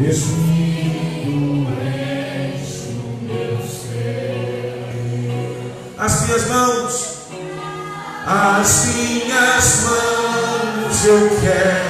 Resumindo és o meu ser. As minhas mãos, as minhas mãos eu quero.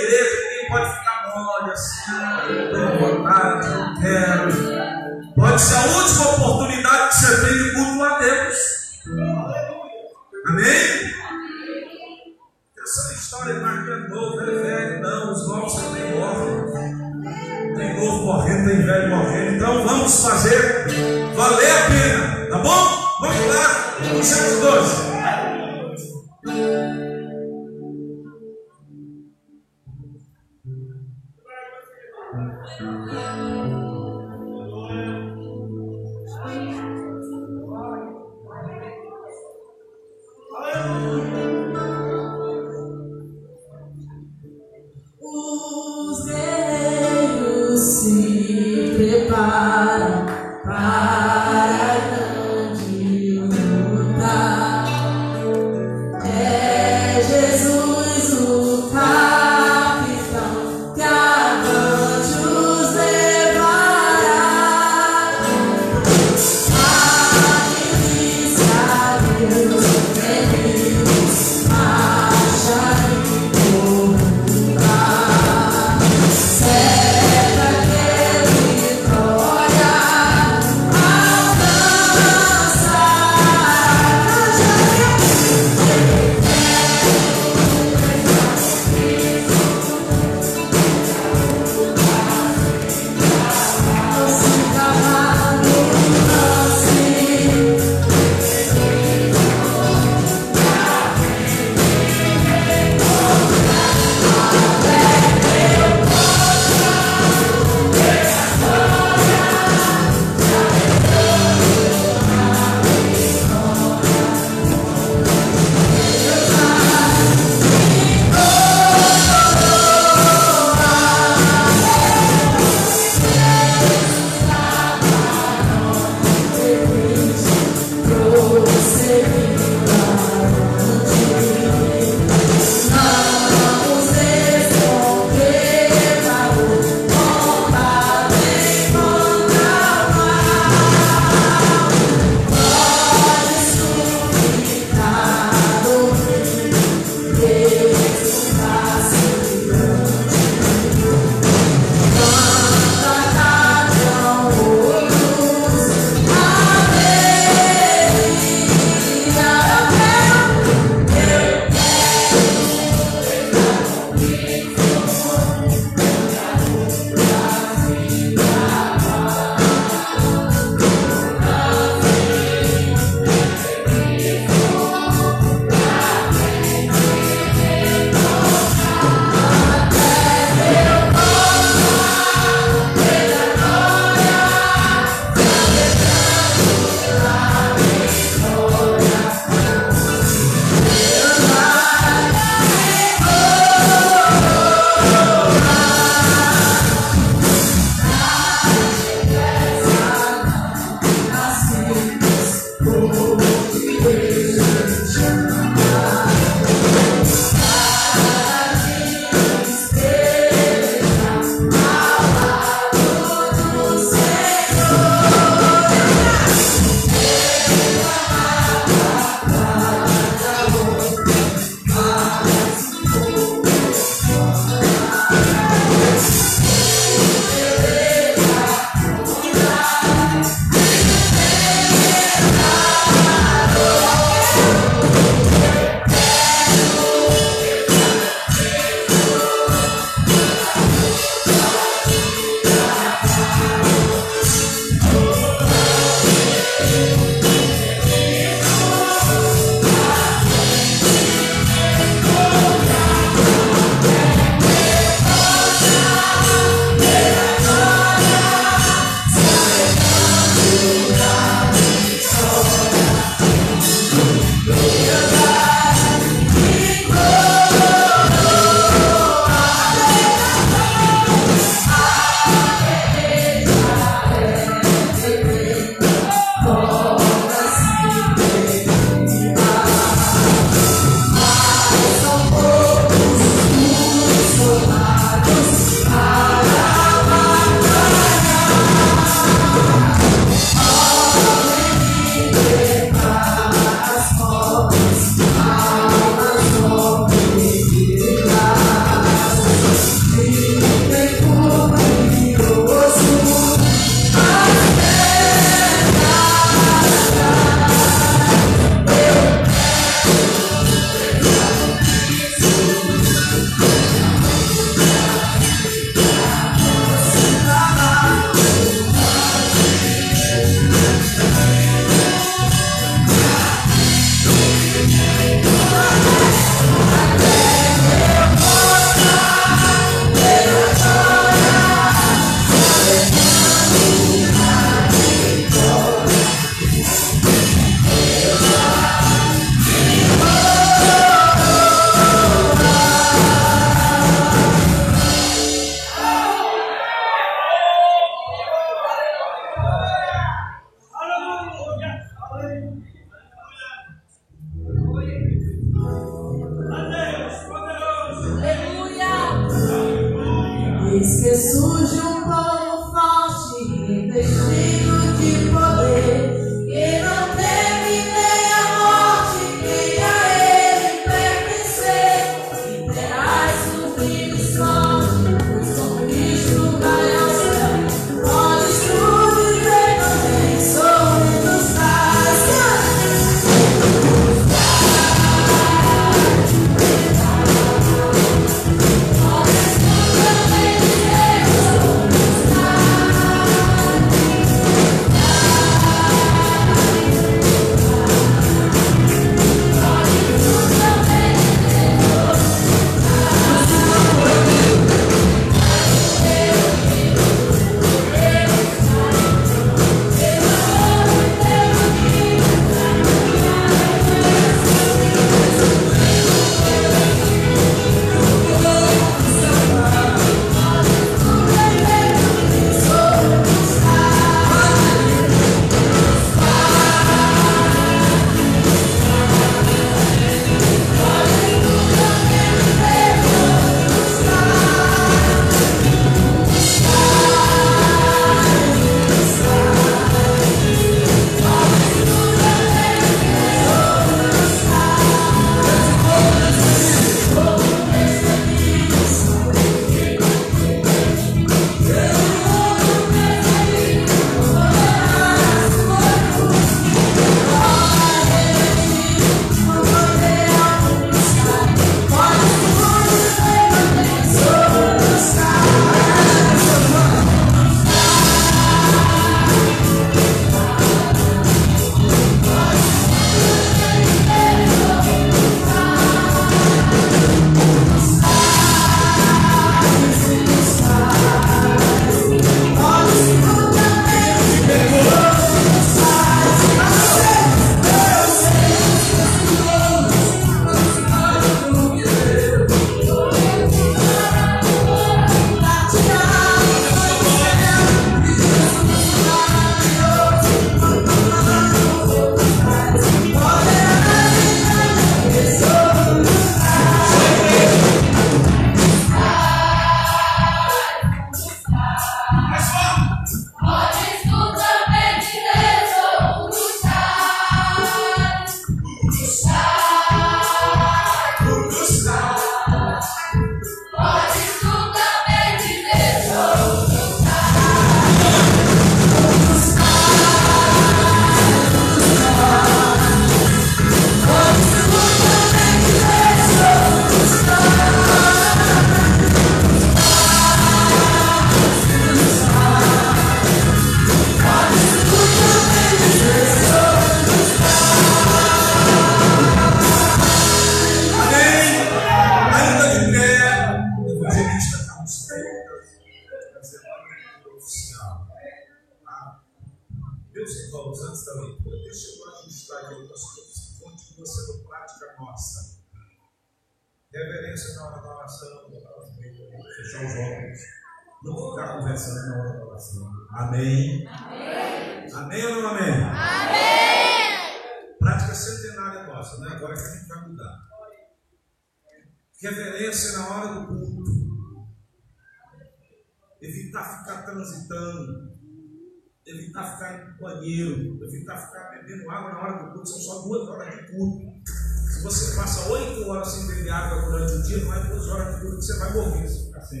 Sem.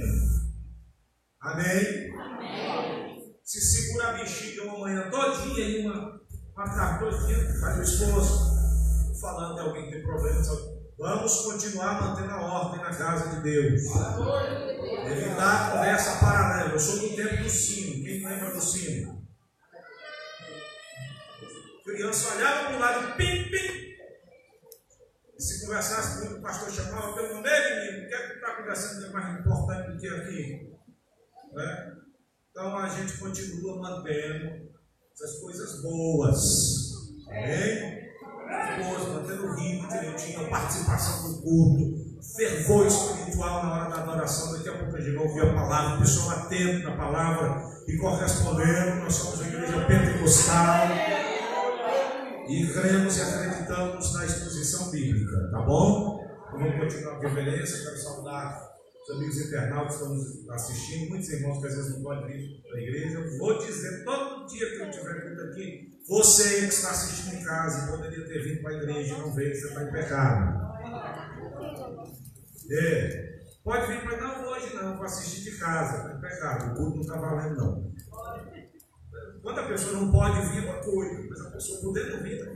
Amém? Se segura a bexiga uma manhã todinha e uma, uma tarde todinha, faz o esforço. Falando de alguém que tem problema, sabe? Vamos continuar mantendo a ordem na casa de Deus. Evitar conversa paralela. Eu sou do tempo do sino. Quem lembra do sino? Criança olhava para o lado, pim, pim. E se conversasse comigo, o pastor chamava pelo nome, menino, o que é mais importante do que aqui? Né? Então a gente continua mantendo essas coisas boas. Amém? Boas, mantendo o ritmo direitinho, a participação do culto, fervor espiritual na hora da adoração. Daqui a pouco a gente vai ouvir a palavra, o pessoal atento na palavra e correspondendo. Nós somos a igreja pentecostal e cremos e acreditamos na exposição bíblica, tá bom? Vamos continuar com reverência. Quero saudar os amigos internautas estão nos assistindo, muitos irmãos que às vezes não podem vir para a igreja. Eu vou dizer todo dia que eu estiver vindo aqui, você que está assistindo em casa poderia ter vindo para a igreja não veio, você está em pecado. É. Pode vir para não hoje não, para assistir de casa, está em pecado. O culto não está valendo não. Quando a pessoa não pode vir, é uma coisa, mas a pessoa podendo vir, tá.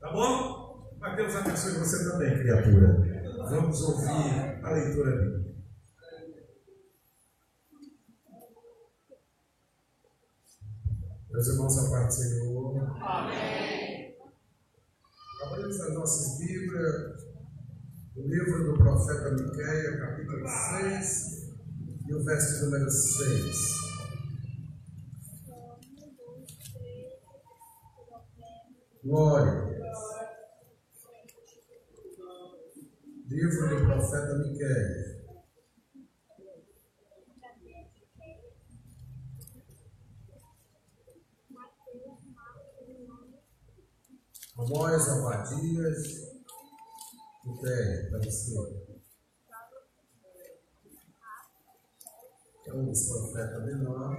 Tá bom? Mas Deus abençoe você também, criatura. Vamos ouvir a leitura bíblica. Meus irmãos, a paz do Senhor. Amém. Abrimos as nossas Bíblias, o livro do profeta Miqueias, capítulo 6, e o verso número 6. Glória a Deus. Livro do profeta Miqueias. Amós, Abadias, o pé para você. É um dos profetas menor.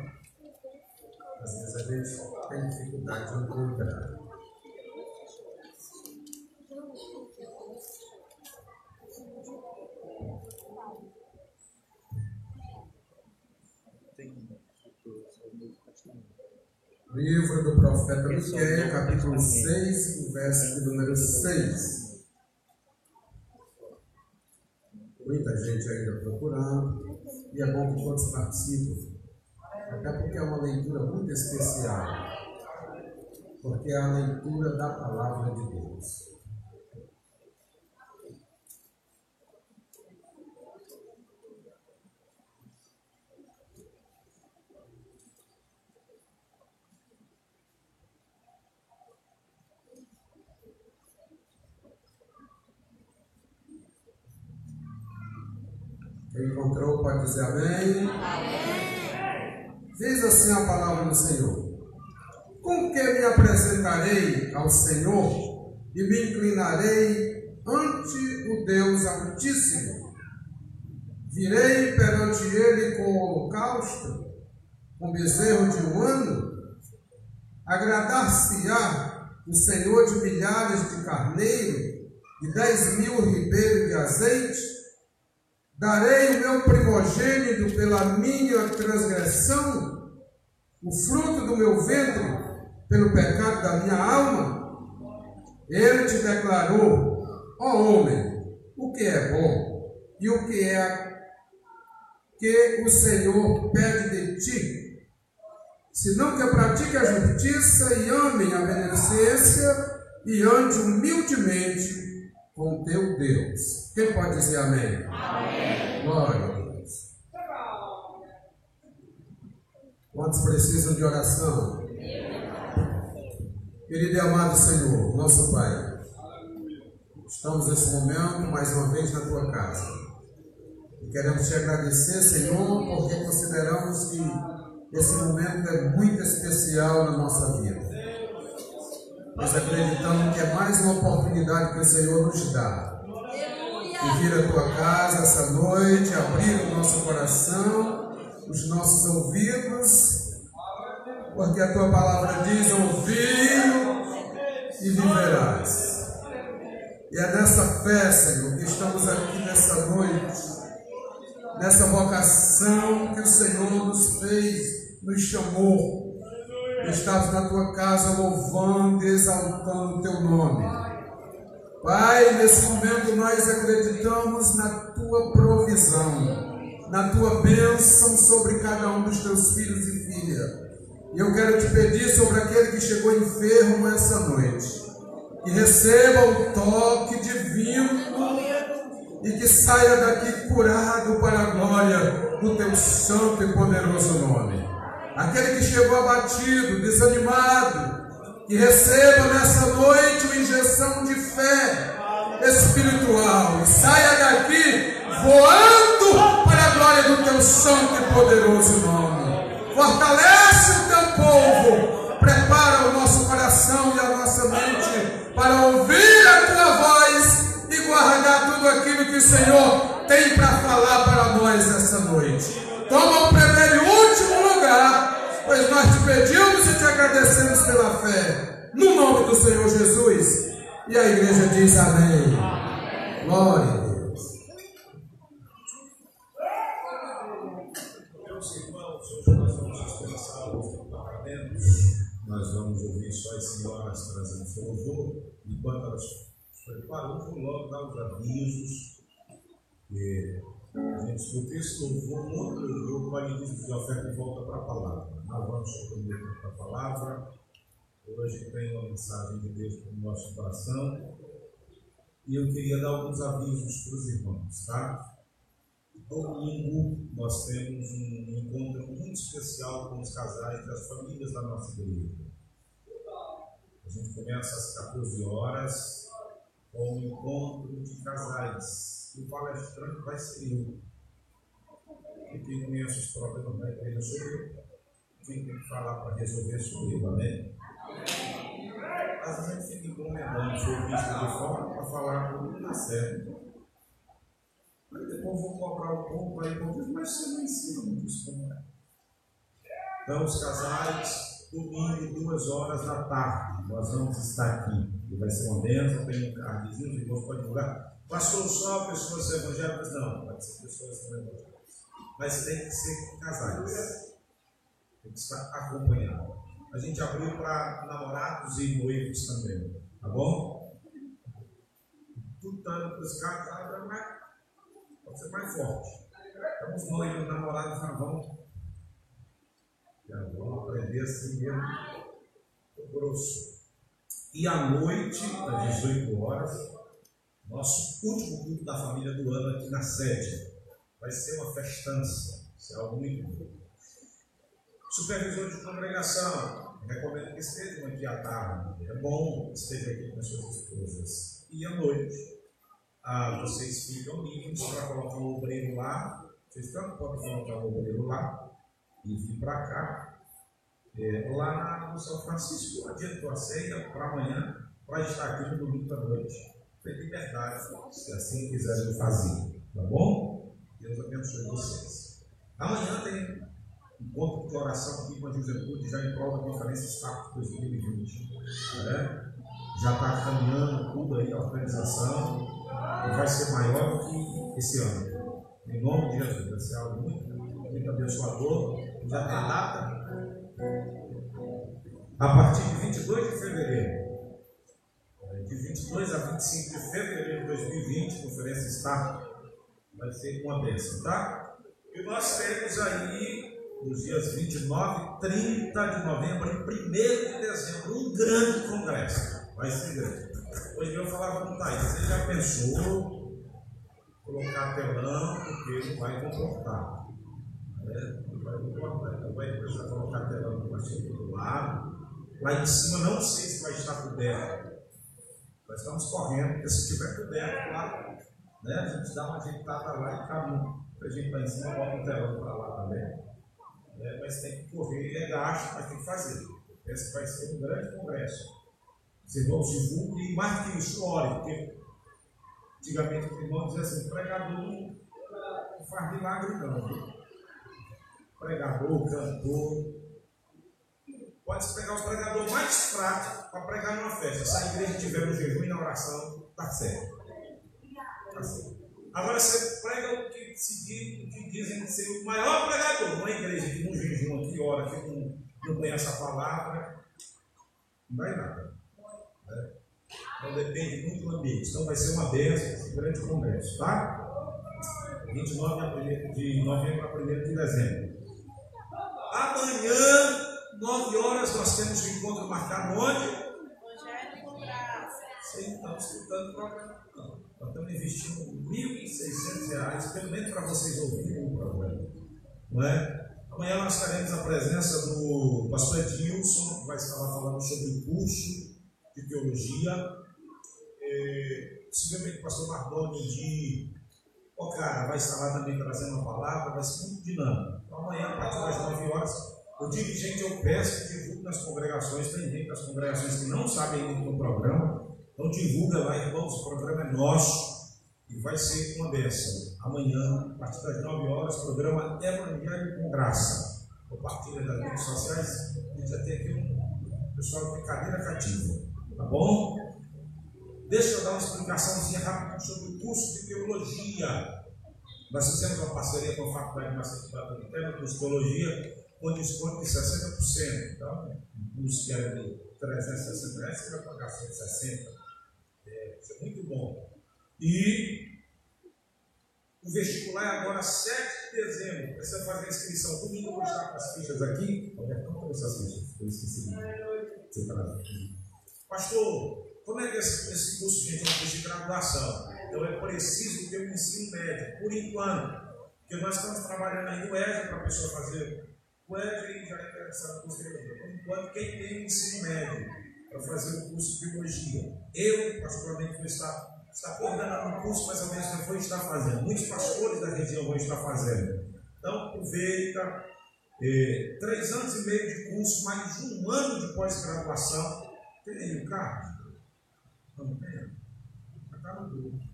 Às vezes a gente tem dificuldade de encontrar. Livro do profeta Miqueias, capítulo 6, verso número 6. Muita gente ainda procurando, e é bom que todos participem, até porque é uma leitura muito especial, porque é a leitura da palavra de Deus. Quem encontrou pode dizer amém. amém. Diz assim a palavra do Senhor: Com que me apresentarei ao Senhor e me inclinarei ante o Deus Altíssimo? Virei perante ele com holocausto, com bezerro de um ano? Agradar-se-á o Senhor de milhares de carneiro e dez mil ribeiros de azeite? Darei o meu primogênito pela minha transgressão, o fruto do meu ventre pelo pecado da minha alma? Ele te declarou, ó oh, homem, o que é bom e o que é que o Senhor pede de ti, senão que pratique a justiça e amem a beneficência e ande humildemente com teu Deus. Quem pode dizer amém? Amém. Glória a Deus. Quantos precisam de oração? Querido e amado Senhor, nosso Pai, estamos nesse momento mais uma vez na tua casa. E queremos te agradecer, Senhor, porque consideramos que esse momento é muito especial na nossa vida. Nós acreditamos que é mais uma oportunidade que o Senhor nos dá. De vir à tua casa essa noite, abrir o nosso coração, os nossos ouvidos, porque a tua palavra diz: ouvir e viverás. E é nessa fé, Senhor, que estamos aqui nessa noite, nessa vocação que o Senhor nos fez, nos chamou estás na tua casa louvando e exaltando o teu nome. Pai, nesse momento nós acreditamos na tua provisão, na tua bênção sobre cada um dos teus filhos e filhas. E eu quero te pedir sobre aquele que chegou enfermo essa noite, que receba o toque divino e que saia daqui curado para a glória do teu santo e poderoso nome aquele que chegou abatido, desanimado, que receba nessa noite uma injeção de fé espiritual e saia daqui voando para a glória do teu santo e poderoso nome. Fortalece o teu povo, prepara o nosso coração e a nossa mente para ouvir a tua voz guardar tudo aquilo que o Senhor tem para falar para nós essa noite. Toma o primeiro e último lugar, pois nós te pedimos e te agradecemos pela fé. No nome do Senhor Jesus. E a igreja diz amém. Glória a Deus. Nós vamos ouvir só as senhoras trazendo louvor. Enquanto elas se preparam, vou logo dar os avisos. E a gente escuta esse louvor, um outro louvor, vai dizer de oferta e volta para a palavra. Nós vamos comprometer para a palavra. Hoje tem uma mensagem de Deus para o nosso coração. E eu queria dar alguns avisos para os irmãos, tá? Domingo nós temos um encontro muito especial com os casais das famílias da nossa igreja. A gente começa às 14 horas com um encontro de casais. E o palestrante vai ser eu. E quem conhece os problemas da igreja sou eu. Quem tem que falar para resolver sou eu, amém? Às vezes a gente fica encomendando serviço de fora para falar tudo que dá certo. Aí depois vou cobrar o povo aí, mas você não ensina muito isso como é. Então, os casais, domingo, duas horas da tarde, nós vamos estar aqui. E vai ser uma bênção, tem um cardzinho, os irmãos podem divulgar. Pastor, só pessoas evangélicas? Não, pode ser pessoas evangélicas. Mas tem que ser casais. Tem que estar acompanhado. A gente abriu para namorados e noivos também, tá bom? Tudo para os casais, mas pode ser mais forte. Estamos noivos, namorados, nós vamos. Já vamos aprender assim mesmo, grosso. E à noite, às 18 horas, nosso último culto da família do ano aqui na sede. Vai ser uma festança. Isso é algo muito bom. Supervisor de congregação, recomendo que estejam aqui à tarde. É bom que estejam aqui com as suas esposas. E à noite, ah, vocês ficam livres para colocar o obreiro lá. Vocês também podem colocar o obreiro lá e vir para cá. É, lá no São Francisco, adiantou a ceia para amanhã, para estar aqui no domingo à noite. Tem liberdade, se assim quiserem fazer. Tá bom? Deus abençoe vocês. Amanhã tem encontro de oração aqui com a juventude, já em prova da Conferência STAP 2020. Né? Já está caminhando tudo aí a organização e vai ser maior do que esse ano. Em nome de Jesus, vai ser algo muito, muito abençoador. Já tem data? A partir de 22 de fevereiro. De 22 a 25 de fevereiro de 2020, Conferência STAP vai ser uma bênção, tá? E nós temos aí nos dias 29, 30 de novembro e 1 de dezembro, um grande congresso. Vai ser grande. Hoje eu falava com o Thaís, você já pensou colocar telão, porque não vai comportar. É, não vai precisar colocar telão no pastor do lado. Lá em cima não sei se vai estar coberto. Nós estamos correndo, porque se estiver coberto lá, né, a gente dá uma ajeitada lá e caminha. A gente lá em cima bota um telão para lá também. É, mas tem que correr, é gasto, mas tem que fazer. Esse vai ser um grande congresso. Os irmãos divulguem e que isso, ore, porque antigamente os irmãos diziam assim: pregador não faz milagre, não. Pregador, cantor. Pode pegar o pregador mais fraco para pregar numa festa. Se a igreja tiver no jejum e na oração, está certo. Tá certo. Agora você prega o que, se diz, que dizem ser o maior pregador, uma igreja que não jejum, que ora, que não, não conhece a palavra, não vai nada. Né? Então depende muito do ambiente. Então vai ser uma bênção, esse grande congresso, tá? 29 de novembro a 1 de dezembro. Amanhã, 9 horas, nós temos um encontro marcado onde? Vocês não estão escutando o programa, não. Nós estamos investindo R$ 1.600, pelo menos para vocês ouvirem o programa. Não é? Amanhã nós teremos a presença do pastor Edilson, que vai estar lá falando sobre o curso de teologia. É, possivelmente o pastor Mardoni de Ocara vai estar lá também trazendo uma palavra, vai ser muito dinâmico. Amanhã, a partir das 9 horas, o dirigente eu peço que divulgue nas congregações, tem gente das congregações que não sabem ainda do programa, então divulga lá, irmãos, o programa é nosso. E vai ser uma bênção. Amanhã, a partir das 9 horas, programa Evangelho com Graça. Compartilha das redes sociais. A gente já tem aqui um pessoal de cadeira cativa. Tá bom? Deixa eu dar uma explicaçãozinha rápida sobre o curso de teologia. Nós fizemos uma parceria com a Faculdade curso de teologia, com desconto de 60%. Então, curso que era de 360 reais, você vai pagar 160. É, é muito bom. E o vestibular é agora 7 de dezembro. Precisa fazer a inscrição. Domingo eu vou estar com as fichas aqui. Como essas fichas? Eu esqueci. Tá Pastor, como é que esse, esse curso, gente, é um curso de graduação? Então é preciso ter um ensino médio, por enquanto. Porque nós estamos trabalhando aí no EJA para a pessoa fazer o EJA já é interessado de Por enquanto, quem tem o ensino médio para fazer o curso de biologia, eu, particularmente, vou estar, estar coordenando o curso, mas ao mesmo tempo vou estar fazendo. Muitos pastores da região vão estar fazendo. Então, aproveita. É, três anos e meio de curso, mais um ano de pós-graduação. Tem aí o carro? Não tem? No grupo. Foi?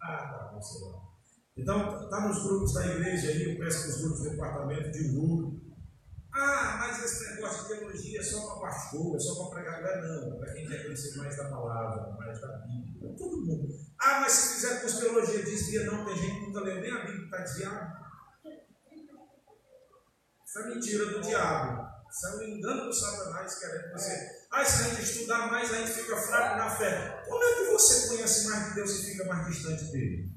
Ah, tá, não sei lá. Então, está nos grupos da igreja aí, eu peço que os grupos do departamento divulguem. Ah, mas esse negócio de teologia é só para pastor, é só para pregar. Não, é para quem quer conhecer mais da palavra, mais da Bíblia, todo mundo. Ah, mas se fizer com teologia desvia, não, tem gente que nunca leu nem a Bíblia, está desviado. Isso é mentira do diabo. Isso é um engano do Satanás querendo que você. Ah, se a gente estudar mais, a gente fica fraco na fé. Como é que você conhece mais de Deus e fica mais distante dele?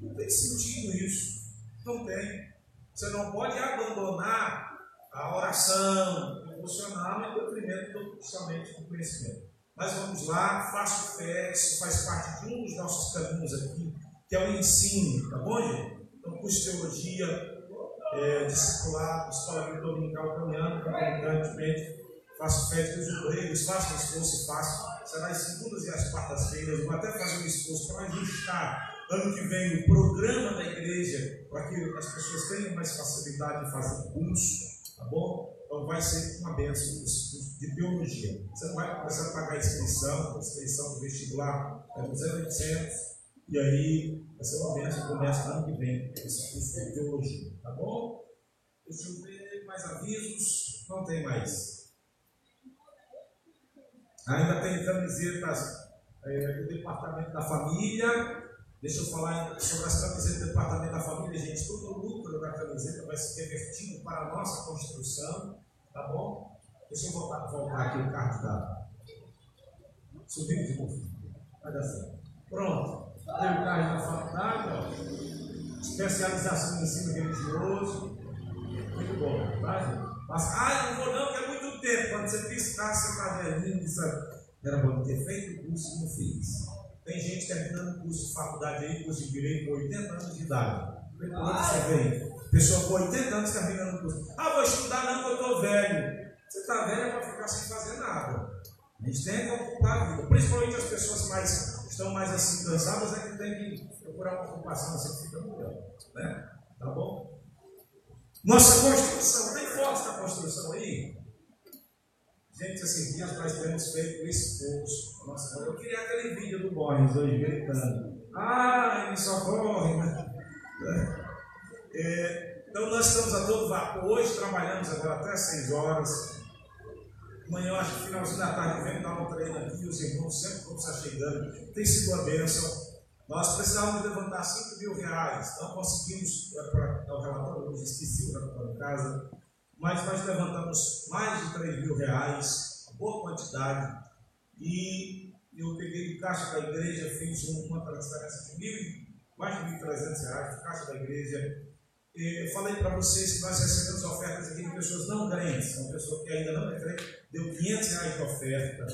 Não tem sentido isso. Não tem. Você não pode abandonar a oração emocional e o detrimento somente do conhecimento. Mas vamos lá, faço fé, isso faz parte de um dos nossos caminhos aqui, que é o ensino, tá bom, gente? Então, curso de teologia, é, discipular, escola dominical caminhando concomitantemente, faço fé que os obreiros façam esforço faço. Será as segundas e as quartas-feiras, vou até fazer um esforço para ajustar ano que vem o programa da igreja, para que as pessoas tenham mais facilidade de fazer curso, tá bom? Então vai ser uma benção de biologia. Você não vai pagar a inscrição, a inscrição do vestibular é 200, e aí vai ser uma benção, começa no ano que vem esse curso de teologia, tá bom? Deixa eu ver mais avisos. Não tem mais. Ainda tem camisetas é, do Departamento da Família. Deixa eu falar sobre as camisetas do Departamento da Família, gente. Todo o lucro da camiseta vai ser revertido para a nossa construção, tá bom? Deixa eu voltar, voltar aqui o card da. Subiu de novo. Vai dar certo. Pronto. Tem o carro da faculdade, ó. especialização em ensino religioso. Muito bom, tá, gente? Mas, ah, não vou não, que é muito tempo. Quando você piscar, você está velhinho, era bom ter feito o curso e não fiz. Tem gente terminando curso de faculdade aí, curso de direito, com 80 anos de idade. Onde você vem? Pessoa com 80 anos terminando o curso. Ah, vou estudar não, porque eu estou velho. Você está velho é para ficar sem fazer nada. A gente tem que ocupar a vida. Principalmente as pessoas mais estão mais assim cansadas, é que tem que procurar uma ocupação assim fica melhor. Né? Tá bom? Nossa construção, tem fotos da construção aí? Gente, esses dias nós temos feito esforço. Nossa, eu queria aquele vídeo do Borges hoje gritando. Ah, ele socorre, né? É, então nós estamos a todo vapor. Hoje trabalhamos agora até 6 horas. Amanhã, acho que finalzinho da tarde, vem dar um treino aqui, os irmãos sempre vão estar chegando. Tem sido uma bênção. Nós precisávamos levantar 5 mil reais. Não conseguimos, é para o relatório, hoje esqueci o relatório em casa. Mas nós levantamos mais de 3 mil reais, boa quantidade. E eu peguei o caixa da igreja, fiz uma transferência de mil, mais de 1.300 reais, do caixa da igreja eu falei para vocês que nós recebemos ofertas aqui de pessoas não crentes, uma pessoa que ainda não é crente, deu 500 reais de oferta,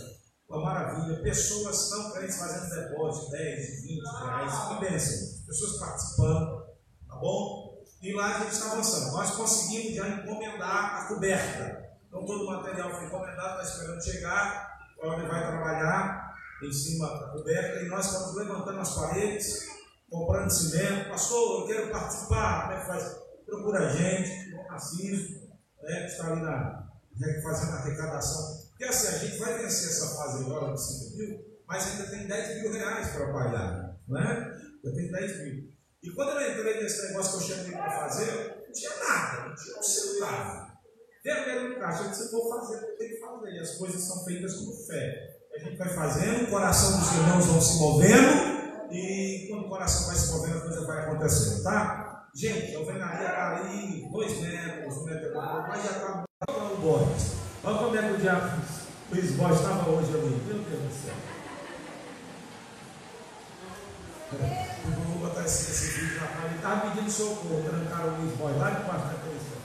uma maravilha. Pessoas não crentes fazendo depósito, 10, 20 reais, que bênção. Pessoas participando, tá bom? E lá a gente está avançando. Nós conseguimos já encomendar a coberta. Então todo o material foi encomendado, está esperando chegar. O Cláudio vai trabalhar em cima da coberta e nós estamos levantando as paredes comprando cimento, pastor, eu quero participar, como é que faz? Procura a gente, o Narciso, né, que está ali na, né, fazendo a arrecadação. Porque assim, a gente vai vencer essa fase agora do 5 mil, mas ainda tem 10 mil reais para pagar, não é? Eu tenho 10 mil. E quando eu entrei nesse negócio que eu chamei para fazer, não tinha nada, não tinha um centavo. Vermelho no caixa, se for fazer, tem que fazer. E as coisas são feitas com fé. A gente vai fazendo, o coração dos irmãos vão se movendo, e quando o coração vai se movendo, a coisa vai acontecendo, tá? Gente, a alvenaria está ali, dois metros, um metro e mas já está o Borges. Olha como é que o diabo Luiz Borges estava hoje ali. Meu Deus do céu. Ele estava pedindo socorro, trancaram o Luiz Borges lá debaixo da televisão.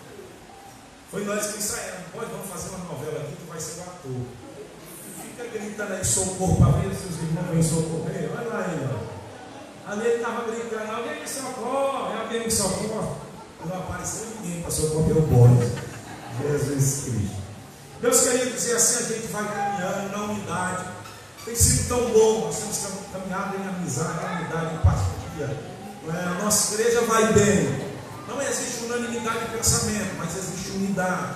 Foi nós que ensaiamos. Pode, vamos fazer uma novela aqui, tu vai ser o ator. Fica gritando aí socorro para ver se os irmãos vêm socorrer. Olha lá ele, ó. Ali ele estava gritando, alguém me socorre, alguém me socorre. Não apareceu ninguém para socorrer o Borges. Jesus Cristo. Meus queridos, e assim a gente vai caminhando na unidade. Tem sido tão bom, nós temos caminhado em amizade, em unidade, em partilha. É, a nossa igreja vai bem. Não existe unanimidade de pensamento, mas existe unidade.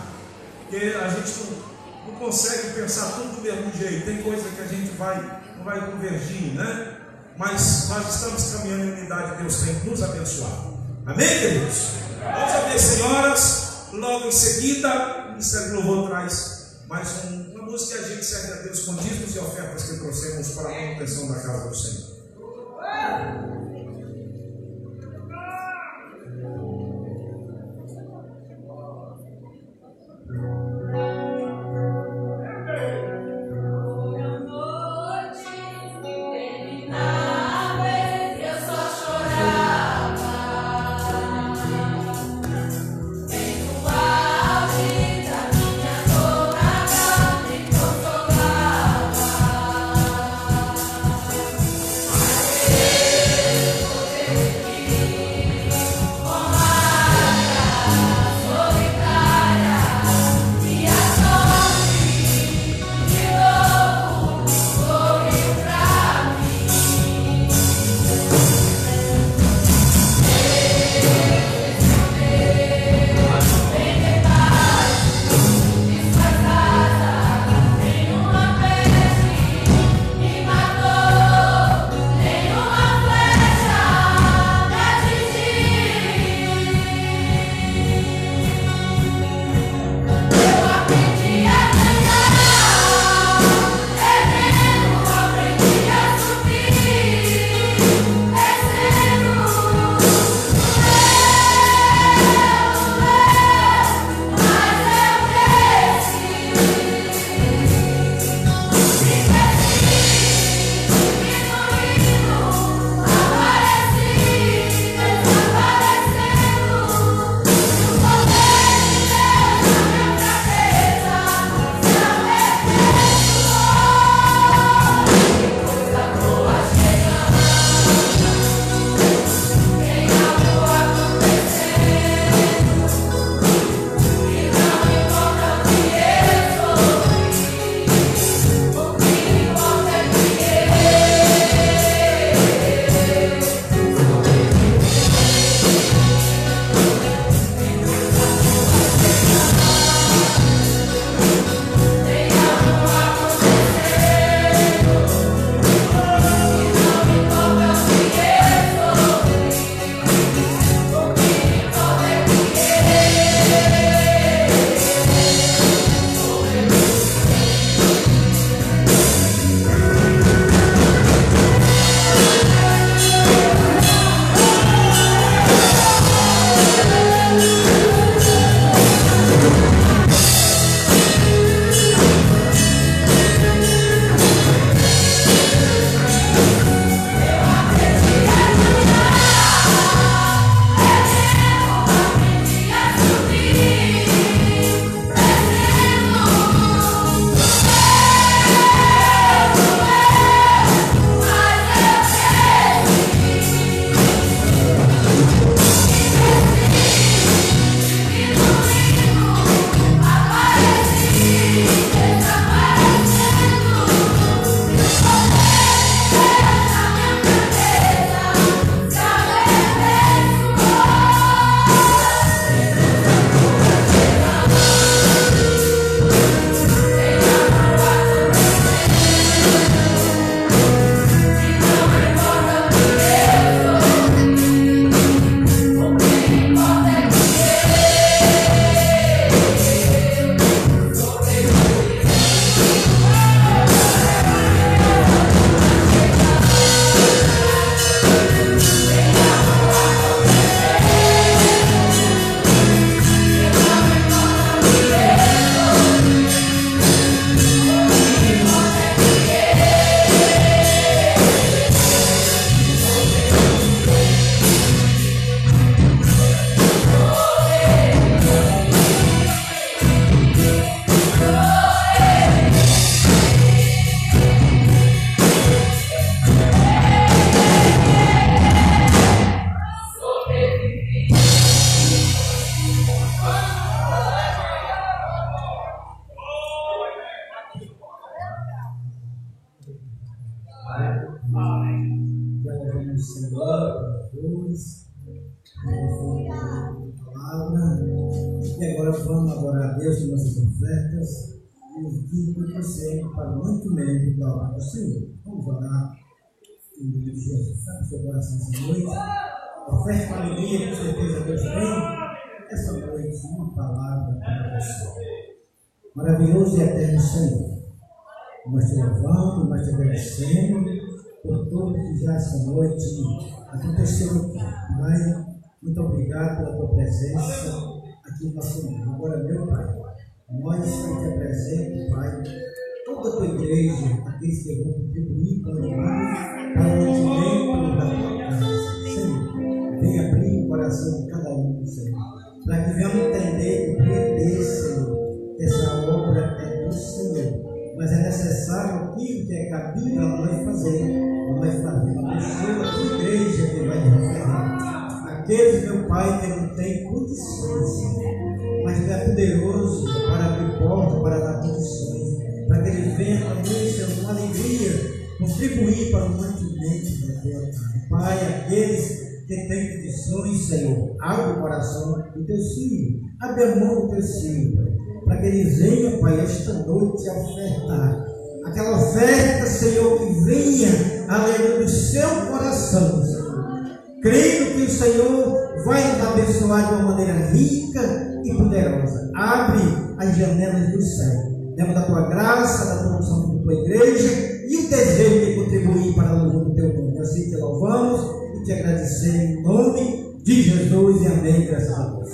Porque a gente não, não consegue pensar tudo do mesmo jeito. Tem coisa que a gente vai, não vai convergir, né? Mas nós estamos caminhando em unidade, Deus tem que nos abençoar. Amém, queridos? Vamos abrir, senhoras. Logo em seguida, o Ministério Louvor traz mais um, uma música que a gente serve a Deus com dízimos e ofertas que trouxemos para a manutenção da casa do Senhor. Aqueles que vão contribuir com o para o mantimento da tua casa. Senhor, venha abrir o coração de cada um, Senhor, para que venhamos entender o poder, Senhor, essa obra é do Senhor. Mas é necessário aquilo que é cabível a nós fazer, a nós fazer. A tua igreja que vai referir. Aqueles, meu Pai, que não tem condições, mas que é poderoso para abrir porta, para dar condições, para que ele venha Senhor, com alegria, contribuir para o mantimento da casa. Pai, aqueles que têm condições, Senhor, abre o coração do teu filho, abre a mão do teu filho, para que ele venha, Pai, esta noite a ofertar. Aquela oferta, Senhor, que venha além do seu coração, Senhor. Crendo que o Senhor vai nos abençoar de uma maneira rica e poderosa. Abre as janelas do céu. Demos da tua graça, da produção da tua igreja e o desejo de contribuir para o louvor do teu nome. Assim te louvamos e te agradecemos em nome de Jesus e amém. Graças a Deus.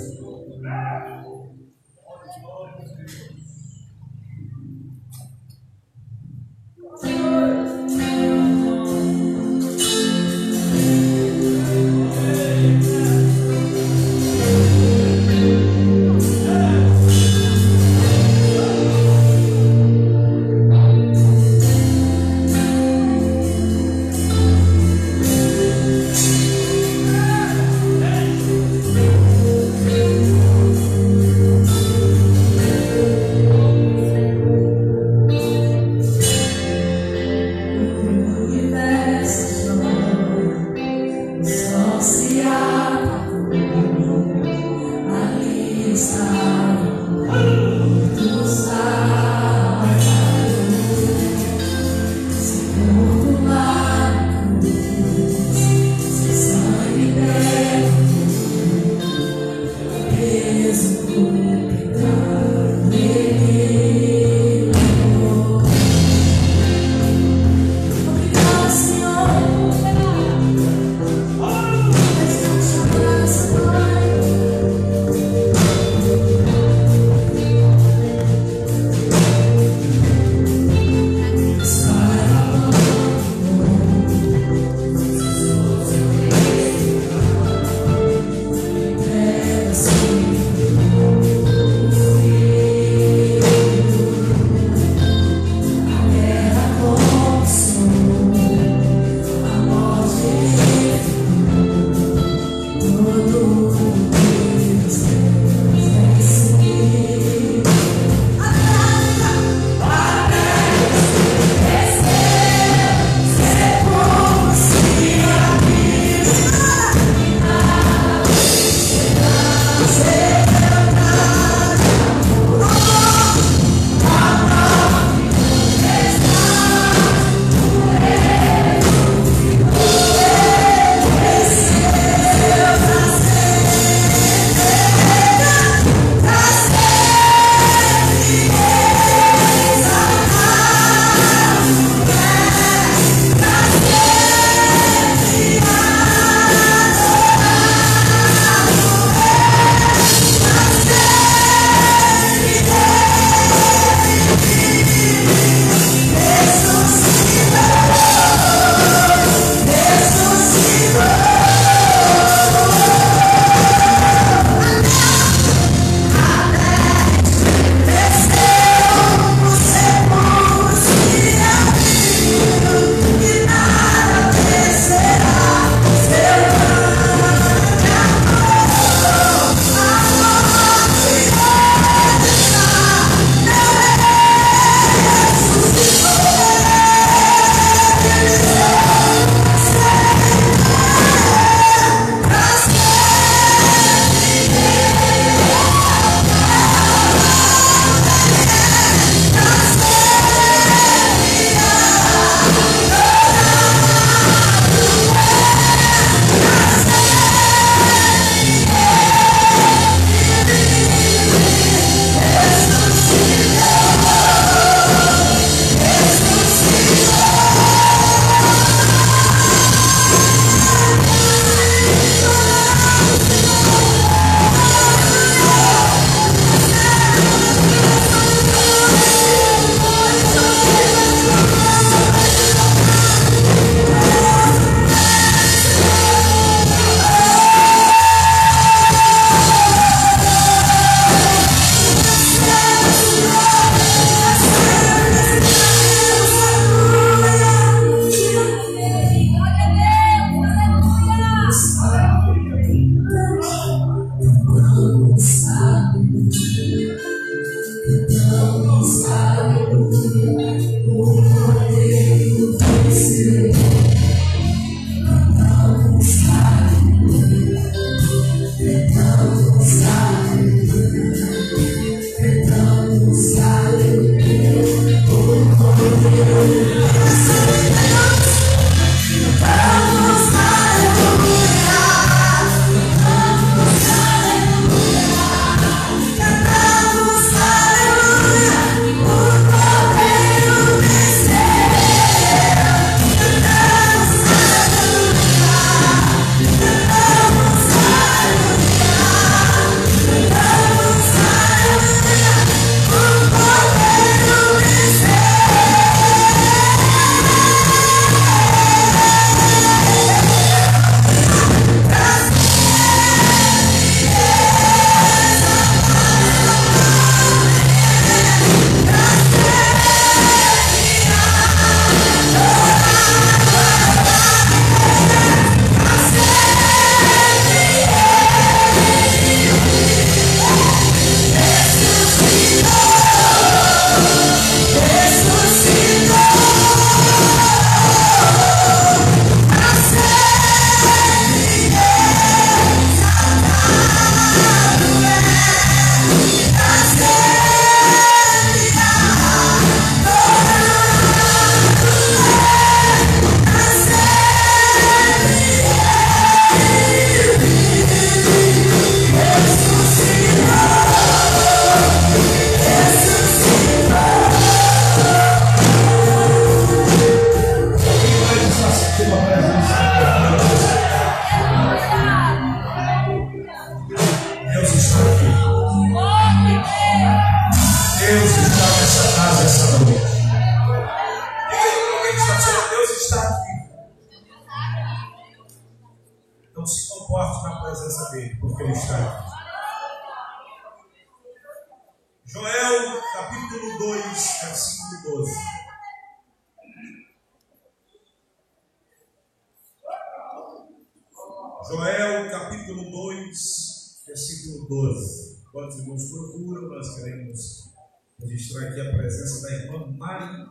Versículo 12. Quando os irmãos procuram, nós queremos registrar aqui a presença da irmã Mari,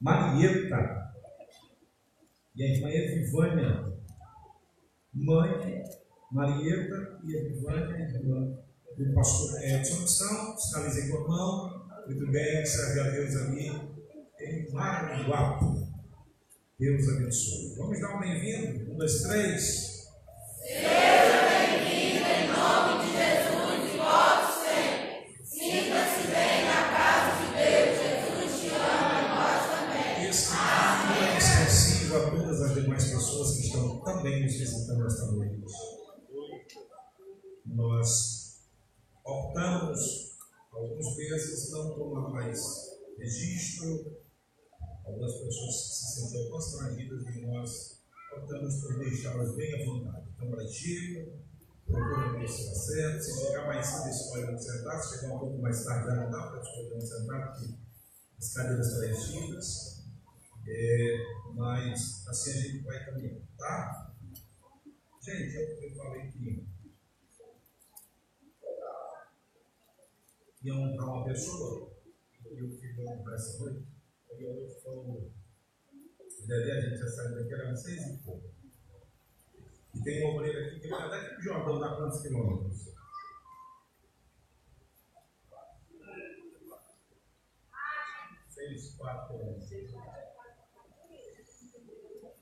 Marieta e a irmã Evivânia, mãe Marieta e Evivânia, irmã do pastor Edson estão, sinalizei com a mão, muito bem, serve a Deus ali em Maranguape. Deus abençoe. Vamos dar um bem-vindo? Um, dois, três. Seja também nos visitando esta noite. Nós optamos, alguns meses, não tomar mais registro. Algumas pessoas se sentiam constrangidas e nós optamos por deixá-las bem à vontade. Câmara cheia, procura ver se dá certo. Se chegar mais cedo, escolhe onde sentar. Se chegar um pouco mais tarde, já não dá para escolher onde sentar, porque as cadeiras estão enchidas. É, mas assim a gente vai caminhando, tá? Gente, eu, eu falei que ia honrar uma pessoa, e eu fui honrar essa noite, e a noite falou, Dedé, a gente já saiu daqui, era seis e pouco. E tem uma obreira aqui que vai até que o dá quantos quilômetros? Seis, quatro quilômetros.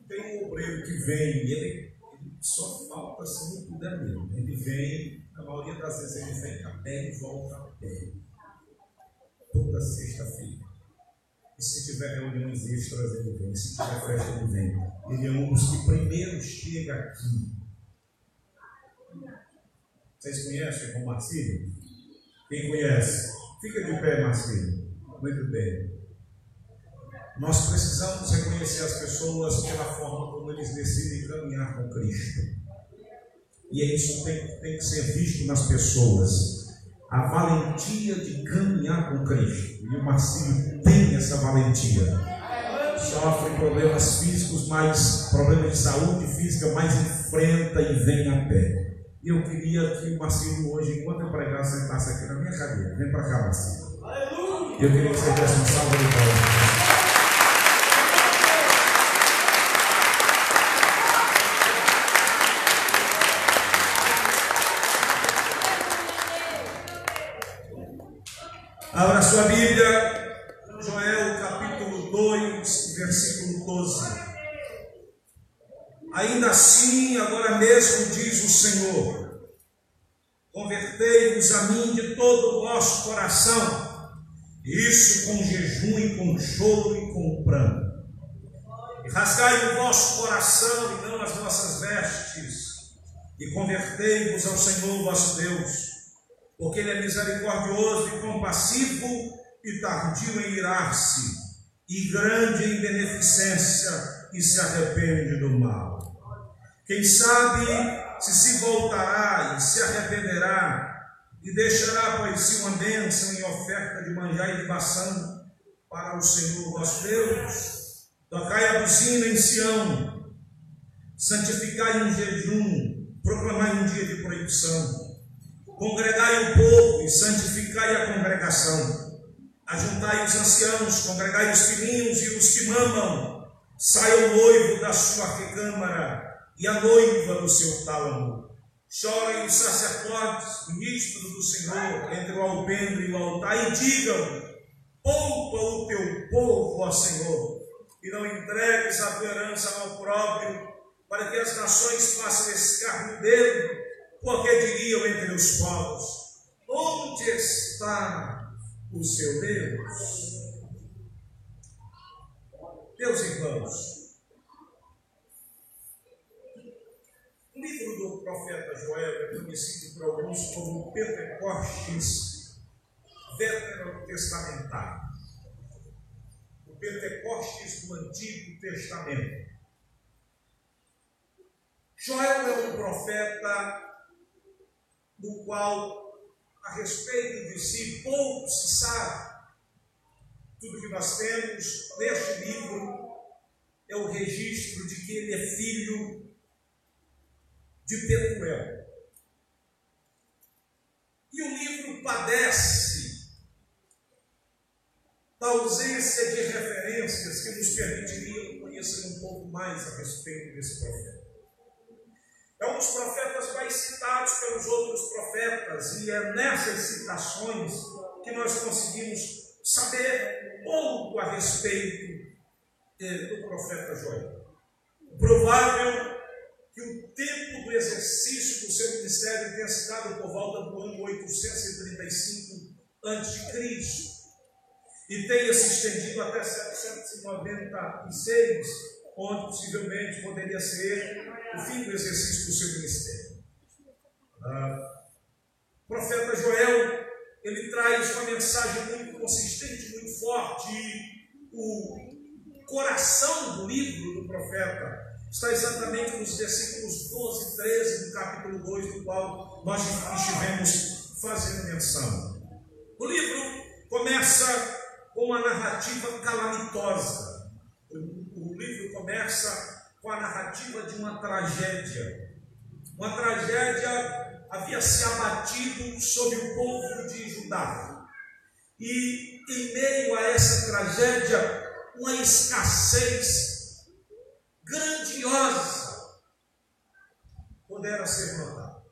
Tem um obreiro que vem, ele, ele só falta se não puder mesmo. Ele vem, na maioria das vezes ele vem a pé e volta a pé. Toda sexta-feira. E se tiver reuniões extras, ele vem. Se tiver festa, ele vem. Ele é um dos que primeiro chega aqui. Vocês conhecem o Marcílio? Quem conhece? Fica de pé, Marcílio. Muito bem. Nós precisamos reconhecer as pessoas pela forma como eles decidem caminhar com Cristo. E é isso tem, tem que ser visto nas pessoas. A valentia de caminhar com Cristo. E o Marcílio tem essa valentia. Sofre problemas físicos, mas problemas de saúde física, mas enfrenta e vem a pé. E eu queria que o Marcílio hoje, enquanto eu pregasse, sentasse aqui na minha cadeira. Vem para cá, Marcílio. Eu queria que você desse um salve de palmas. Abra sua Bíblia, Joel capítulo 2, versículo 12. Ainda assim, agora mesmo diz o Senhor: Convertei-vos a mim de todo o vosso coração, isso com jejum e com choro e com pranto. E rasgai o vosso coração e não as vossas vestes, e convertei-vos ao Senhor vosso Deus porque ele é misericordioso e compassivo e tardio em irar-se, e grande em beneficência, e se arrepende do mal. Quem sabe se se voltará e se arrependerá, e deixará, pois, se uma bênção em oferta de manjar e libação para o Senhor vosso Deus. Tocai a buzina em Sião, santificai um jejum, proclamai um dia de proibição Congregai o povo e santificai a congregação. Ajuntai os anciãos, congregai os filhinhos e os que mamam. Saia o noivo da sua recâmara e a noiva do seu tálamo. Chorem os sacerdotes, ministros do Senhor, entre o alpendre e o altar, e digam: Poupa o teu povo, ó Senhor, e não entregues a tua herança ao próprio, para que as nações façam escárnio dele porque diriam entre os povos: Onde está o seu Deus? Meus irmãos, o livro do profeta Joel é conhecido por alguns como Pentecostes veterotestamentário. O Pentecostes do Antigo Testamento Joel é um profeta do qual, a respeito de si, pouco se sabe. Tudo que nós temos neste livro é o registro de que ele é filho de Petuel. E o livro padece da ausência de referências que nos permitiriam conhecer um pouco mais a respeito desse profeta. É um dos profetas mais citados pelos outros profetas, e é nessas citações que nós conseguimos saber pouco a respeito do profeta Joel. Provável que o tempo do exercício do seu ministério tenha se dado por volta do ano 835 a.C. e tenha se estendido até 796, onde possivelmente poderia ser o fim do exercício do seu ministério. Ah, o profeta Joel, ele traz uma mensagem muito consistente, muito forte, o coração do livro do profeta está exatamente nos versículos 12 e 13 do capítulo 2, do qual nós estivemos fazendo menção. O livro começa com uma narrativa calamitosa. O, livro começa com a narrativa de uma tragédia. Uma tragédia havia se abatido sobre o povo de Judá. E em meio a essa tragédia, uma escassez grandiosa pudera ser notada.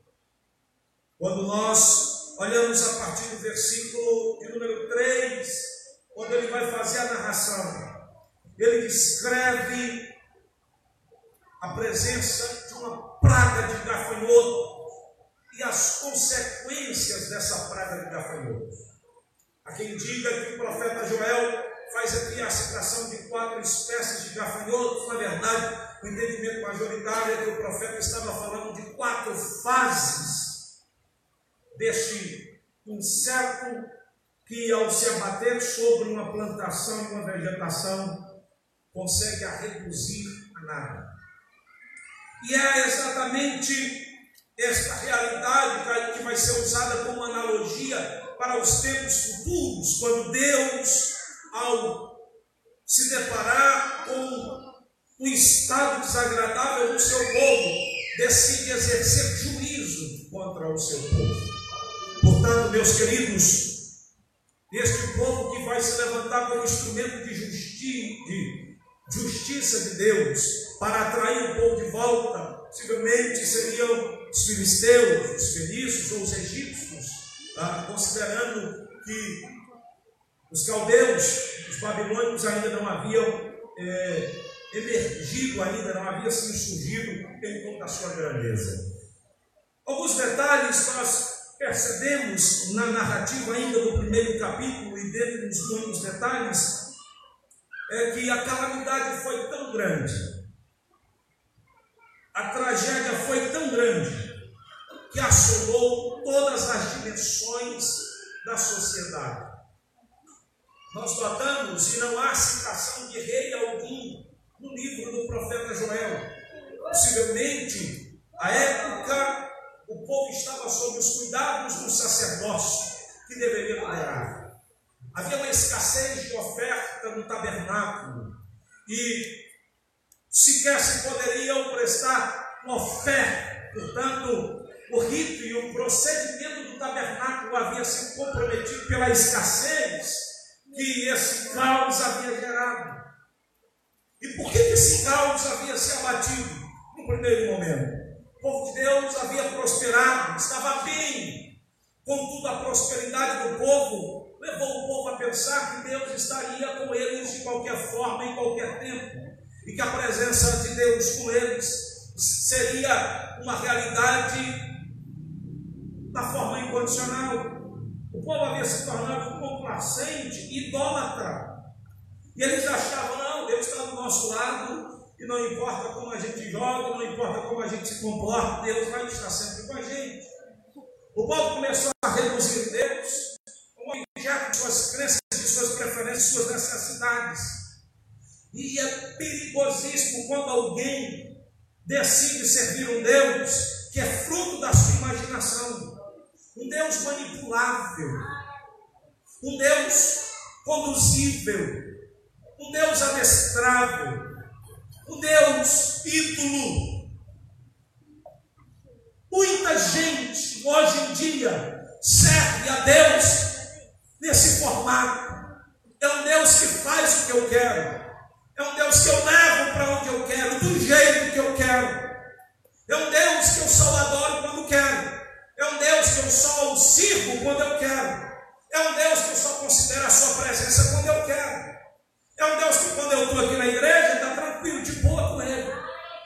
Quando nós olhamos a partir do versículo de número 3, quando ele vai fazer a narração, ele descreve a presença de uma praga de gafanhoto e as consequências dessa praga de gafanhoto. Há quem diga que o profeta Joel faz aqui a citação de quatro espécies de gafanhotos. Na verdade, o entendimento majoritário é que o profeta estava falando de quatro fases deste inseto que, ao se abater sobre uma plantação e uma vegetação, consegue a reduzir a nada. E é exatamente esta realidade que vai ser usada como analogia para os tempos futuros, quando Deus ao se deparar com um estado desagradável do seu povo, decide exercer juízo contra o seu povo. Portanto, meus queridos, este povo que vai se levantar como instrumento de, justi de justiça de Deus para atrair o povo de volta, possivelmente seriam os filisteus, os fenícios ou os egípcios, tá? considerando que os caldeus, os babilônicos ainda não haviam é, emergido, ainda não haviam se surgido em conta da sua grandeza. Alguns detalhes nós percebemos na narrativa ainda do primeiro capítulo, e dentre os muitos detalhes, é que a calamidade foi tão grande, a tragédia foi tão grande, que assolou todas as dimensões da sociedade. Nós notamos, e não há citação de rei algum no livro do profeta Joel. Possivelmente, a época, o povo estava sob os cuidados do sacerdócio, que deveria tolerar. Havia uma escassez de oferta no tabernáculo, e sequer se poderiam prestar uma oferta. Portanto, o rito e o procedimento do tabernáculo havia sido comprometido pela escassez que esse caos havia gerado. E por que esse caos havia se abatido no primeiro momento? O povo de Deus havia prosperado, estava bem. Contudo, a prosperidade do povo levou o povo a pensar que Deus estaria com eles de qualquer forma, em qualquer tempo. E que a presença de Deus com eles seria uma realidade da forma incondicional. O povo havia se tornado complacente, idólatra. E eles achavam, não, Deus está do nosso lado, e não importa como a gente joga, não importa como a gente se comporta, Deus vai estar sempre com a gente. O povo começou a reduzir Deus como objeto de suas crenças, de suas preferências, de suas necessidades. E é perigosíssimo quando alguém decide servir um Deus que é fruto da sua imaginação, um Deus manipulável, um Deus conduzível, um Deus adestrável, um Deus ídolo. Muita gente hoje em dia serve a Deus nesse formato. É um Deus que faz o que eu quero. É um Deus que eu levo para onde eu quero, do jeito que eu quero. É um Deus que eu só adoro quando quero. É um Deus que eu só o sirvo quando eu quero. É um Deus que eu só considero a sua presença quando eu quero. É um Deus que quando eu estou aqui na igreja, está tranquilo, de boa com ele.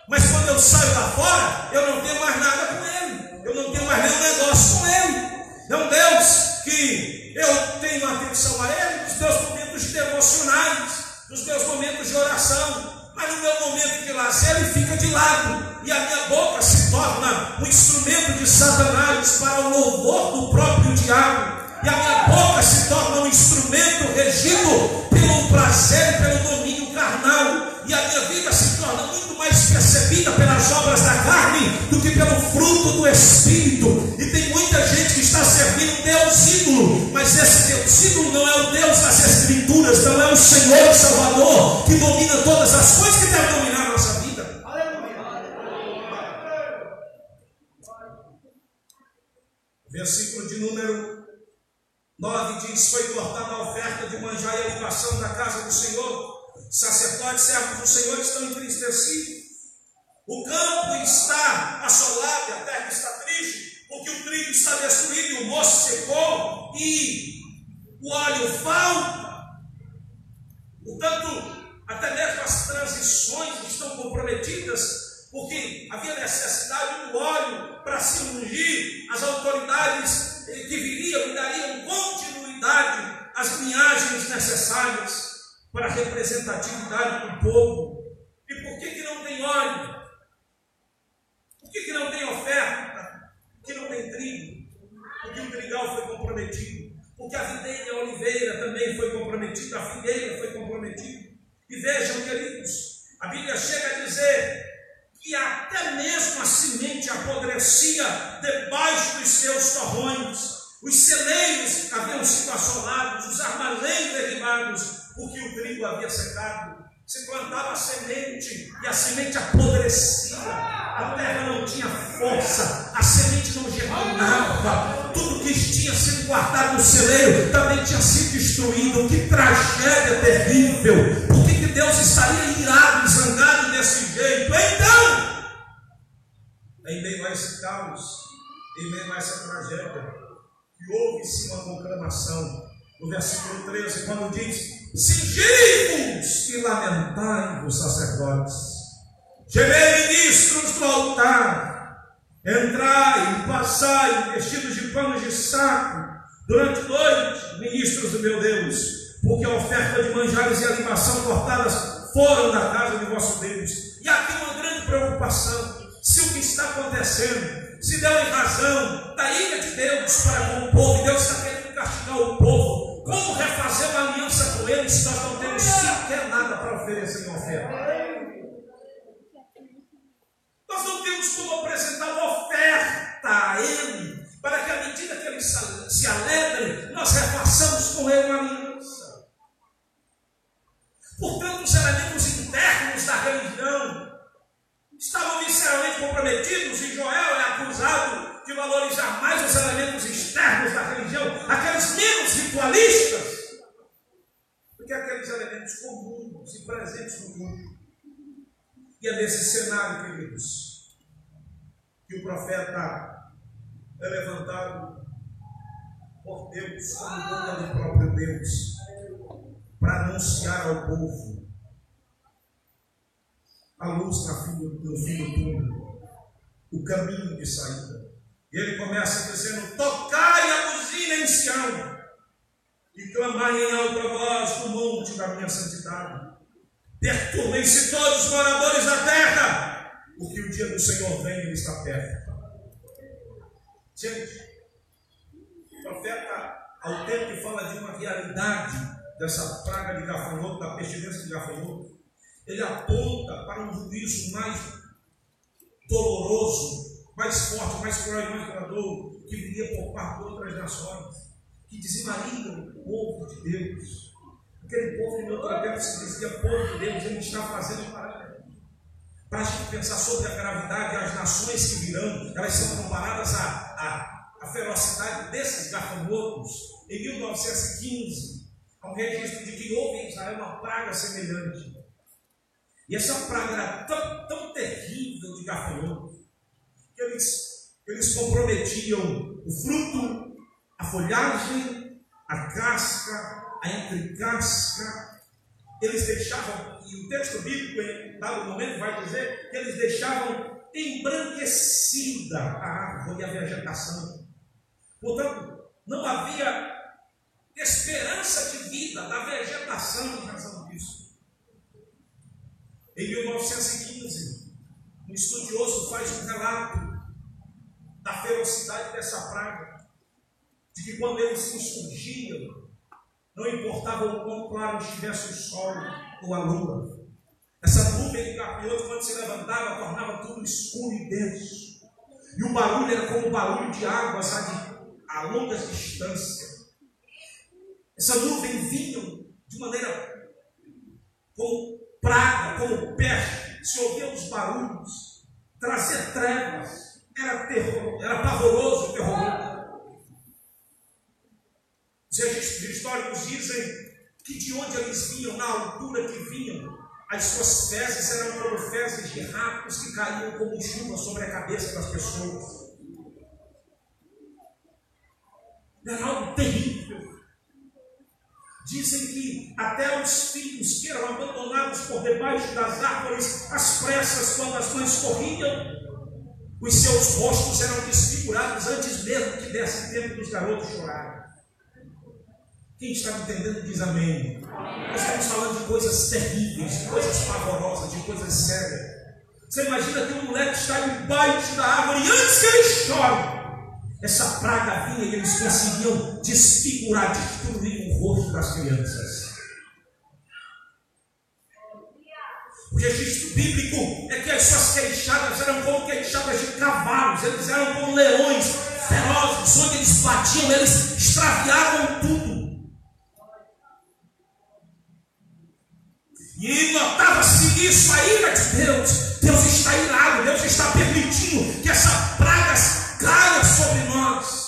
Mas quando eu saio lá fora, eu não tenho mais nada com ele. Eu não tenho mais nenhum negócio com ele. É um Deus que eu tenho atenção a ele nos meus momentos devocionais, nos meus momentos de oração. Mas no meu momento de lazer ele fica de lado. E a minha boca se torna um instrumento de Satanás para o louvor do próprio diabo. E a minha boca se torna um instrumento regido pelo prazer e pelo domínio carnal. E a minha vida se torna muito mais percebida pelas obras da carne do que pelo fruto do Espírito. E tem muita gente que está servindo um Deus ídolo, mas esse Deus ídolo não é o Deus das Escrituras, não é o Senhor Salvador que domina todas as coisas que deve dominar a nossa vida. Versículo de número 9 diz: Foi cortada a oferta de manjar e a libação da casa do Senhor. Sacerdotes, servos do Senhor estão entristecidos. O campo está assolado, a terra está triste, porque o trigo está destruído o moço secou e o óleo falta. Portanto, até mesmo as transições estão comprometidas, porque havia necessidade do óleo para se ungir as autoridades que viriam e dariam continuidade às linhagens necessárias para a representatividade do povo. E por que, que não tem óleo? Por que, que não tem oferta? Que não tem trigo? Porque o trigal foi comprometido. Porque a videira a oliveira também foi comprometida, a figueira foi comprometida. E vejam, queridos, a Bíblia chega a dizer que até mesmo a semente apodrecia debaixo dos seus torrões. Os celeiros haviam sido assolados, os armazéns derribados, porque o trigo havia secado. Se plantava a semente e a semente apodrecia, a terra não tinha força, a semente não germinava, tudo que tinha sido guardado no celeiro também tinha sido destruído. Que tragédia terrível! Por que, que Deus estaria irado e zangado desse jeito? Então, em meio a esse caos, em meio a essa tragédia, que houve-se uma proclamação no versículo 13, quando diz: Singei-vos e lamentai-vos, sacerdotes, gemei ministros do altar, entrai passai vestidos de panos de saco durante noite, ministros do meu Deus, porque a oferta de manjares e a libação cortadas foram da casa de vosso Deus. E aqui uma grande preocupação: se o que está acontecendo se deu em razão da ira de Deus para com o povo, Deus está querendo castigar o povo. Como refazer uma aliança com ele se nós não temos sequer nada para oferecer em oferta? Nós não temos como apresentar uma oferta a ele, para que à medida que ele se alegre, nós refaçamos com ele uma aliança. Portanto, os elementos internos da religião estavam visceralmente comprometidos e Joel é acusado de valorizar mais os elementos externos da religião, aqueles menos ritualistas, do que aqueles elementos comuns e presentes no mundo. E é nesse cenário, queridos, que o profeta é levantado por Deus, como boca do próprio Deus, para anunciar ao povo a luz no fim do, no fim do o caminho de saída. E ele começa dizendo: Tocai a buzina em Sião, e clamai em alta voz no monte da minha santidade. Perturbem-se todos os moradores da terra, dia do Senhor vem ele está perto. Gente, o profeta, ao tempo que fala de uma realidade dessa praga de gafanhoto, da pestilência de gafanhoto, ele aponta para um juízo mais horroroso, mais forte, mais cruel mais duradouro, que viria por parte de outras nações, que dizimaria o povo de Deus. Aquele povo em outro tempo se dizia povo de Deus, ele está fazendo parada. Para a gente pensar sobre a gravidade, as nações que virão, elas são comparadas à, à, à ferocidade desses gafanhotos. Em 1915, há um registro de que houve em Israel uma praga semelhante. E essa praga era tão, tão terrível de gafanhotos que eles, eles comprometiam o fruto, a folhagem, a casca, a entrecasca. Eles deixavam, e o texto bíblico, em dado momento, vai dizer que eles deixavam embranquecida a árvore e a vegetação. Portanto, não havia esperança de vida da vegetação em razão disso. Em 1915, um estudioso faz um relato da ferocidade dessa praga, de que quando eles insurgiam, não importava o quão claro estivesse o sol ou a lua, essa nuvem gafanhoto, quando se levantava, tornava tudo escuro e denso. E o barulho era como o barulho de água, sabe, a longas distâncias. Essa nuvem vinha de maneira como praga, como peste, se ouviam os barulhos, trazia trevas, era terror, era pavoroso, terroroso. Os registros históricos dizem que de onde eles vinham, na altura que vinham, as suas fezes eram como fezes de ratos que caíam como chuva sobre a cabeça das pessoas. Era algo terrível. Dizem que até os filhos que eram abandonados por debaixo das árvores, às pressas, quando as mães corriam, os seus rostos eram desfigurados antes mesmo que desse tempo dos garotos chorarem. Quem está entendendo diz amém. Nós estamos falando de coisas terríveis, de coisas pavorosas, de coisas sérias. Você imagina que um moleque está embaixo da árvore e antes que ele chore, essa praga vinha e eles conseguiam desfigurar, destruir o rosto das crianças. O registro bíblico é que as suas queixadas eram como queixadas de cavalos, eles eram como leões ferozes, onde eles batiam, eles extraviavam tudo. E notava-se isso, a ira de Deus. Deus está irado, Deus está permitindo que essa praga caia sobre nós.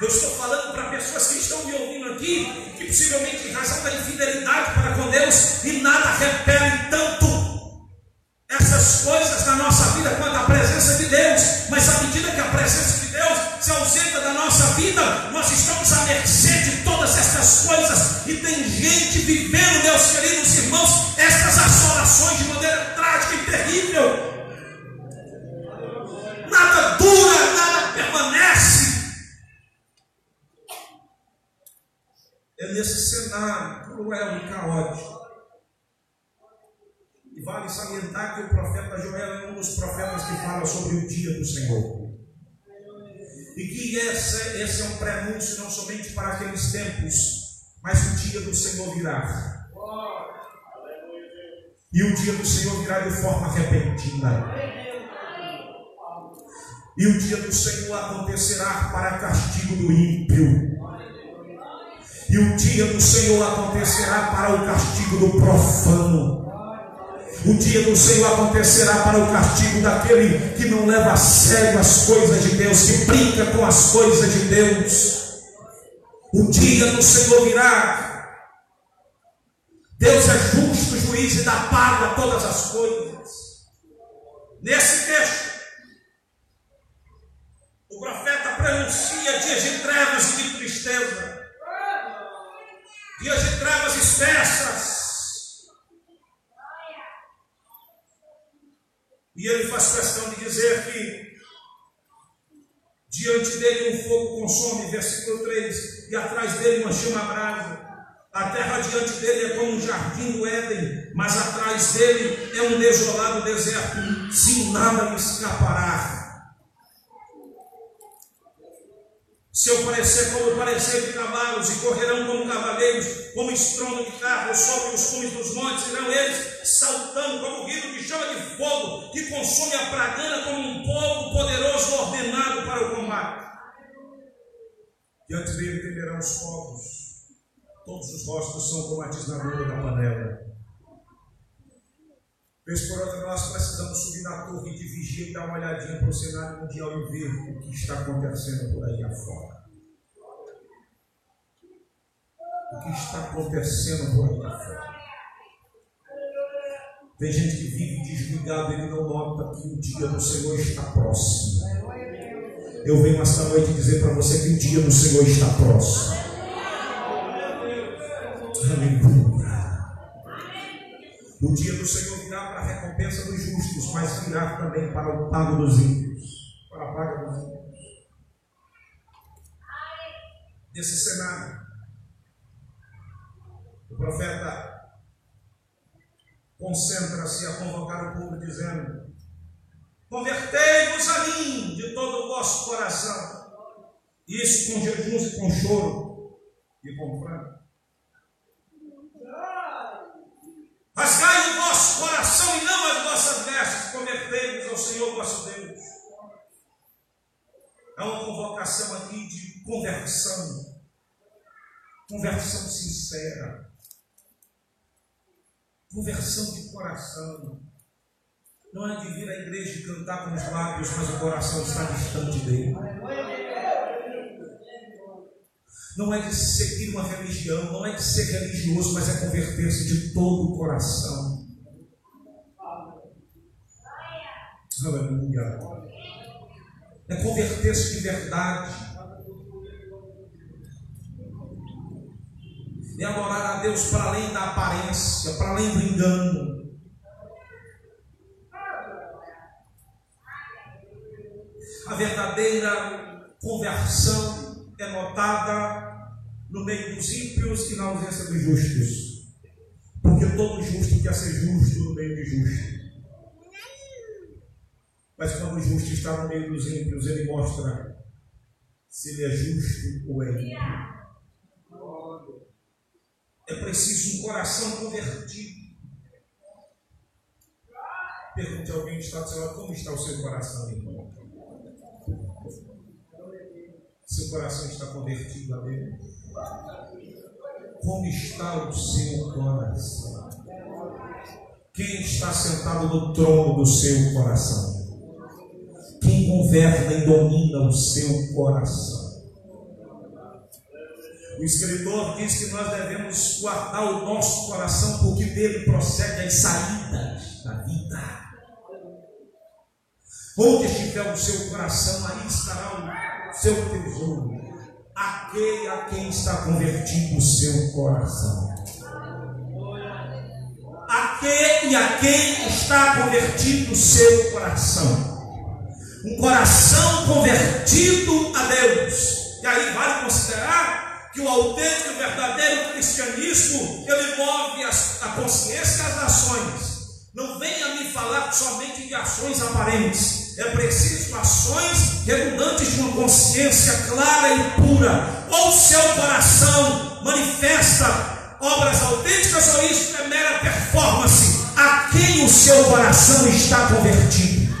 Eu estou falando para pessoas que estão me ouvindo aqui, que possivelmente em razão da infidelidade para com Deus, e nada repele tanto essas coisas nossa vida quanto a presença de Deus. Mas à medida que a presença de Deus se ausenta da nossa vida, nós estamos à mercê de todas essas coisas. E tem gente vivendo, meus queridos irmãos, essas assolações de maneira trágica e terrível. Nada dura, nada permanece. É nesse cenário cruel e caótico. Vale salientar que o profeta Joel é um dos profetas que fala sobre o dia do Senhor. E que esse, esse é um prenúncio não somente para aqueles tempos, mas o dia do Senhor virá. E o dia do Senhor virá de forma repentina. E o dia do Senhor acontecerá para castigo do ímpio. E o dia do Senhor acontecerá para o castigo do profano. O dia do Senhor acontecerá para o castigo daquele que não leva a sério as coisas de Deus, que brinca com as coisas de Deus. O dia do Senhor virá. Deus é justo, juiz e dá paga a todas as coisas. Nesse texto, o profeta pronuncia dias de trevas e de tristeza, dias de trevas espessas E ele faz questão de dizer que diante dele um fogo consome, versículo 3, e atrás dele uma chama brasa. A terra diante dele é como um jardim do Éden, mas atrás dele é um desolado deserto, sem nada lhe escapará. Seu parecer como parecer de cavalos, e correrão como cavaleiros, como estrondo de carros sobre os cumes dos montes, irão eles saltando como o grito de chama de fogo, que consome a pradana como um povo poderoso ordenado para o combate. Diante dele temerão os povos, todos os rostos são como a tisnadura da panela. Vez por outra, nós precisamos subir na torre de vigia e dar uma olhadinha para o cenário mundial e ver o que está acontecendo por aí afora. O que está acontecendo por aí afora. Tem gente que vive desligado e não nota que o dia do Senhor está próximo. Eu venho esta noite dizer para você que o dia do Senhor está próximo. Aleluia. O dia do Senhor virá para a recompensa dos justos, mas virá também para o pago dos ímpios. Para a paga dos ímpios. Nesse cenário, o profeta concentra-se a convocar o povo, dizendo: Convertei-vos a mim de todo o vosso coração. Isso com jejuns e com choro e com pranto. Rasgai o vosso coração e não as vossas vestes, convertei-vos ao Senhor vosso Deus. É uma convocação aqui de conversão, conversão sincera, conversão de coração. Não é de vir à igreja e cantar com os lábios, mas o coração está distante dele. Não é de seguir uma religião, não é de ser religioso, mas é converter-se de todo o coração. Aleluia. É converter-se de verdade. É adorar a Deus para além da aparência, para além do engano. A verdadeira conversão é notada no meio dos ímpios e na ausência dos justos. Porque todo justo quer ser justo no meio de justo. Mas quando o justo está no meio dos ímpios, ele mostra se ele é justo ou é ímpio. É preciso um coração convertido. Pergunte a alguém que está do seu lado, como está o seu coração, irmão? Seu coração está convertido a Deus? Como está o seu coração? Quem está sentado no trono do seu coração? Quem governa e domina o seu coração? O escritor diz que nós devemos guardar o nosso coração, porque dele procede as saídas da vida. Onde estiver o seu coração, aí estará o seu tesouro. Aquele a quem está convertido o seu coração. Aquele a quem está convertido o seu coração. Um coração convertido a Deus. E aí vale considerar que o autêntico e verdadeiro cristianismo ele move a consciência e as ações. Não venha me falar somente de ações aparentes. É preciso ações redundantes de uma consciência clara e pura. Ou seu coração manifesta obras autênticas, ou isso é mera performance. A quem o seu coração está convertido?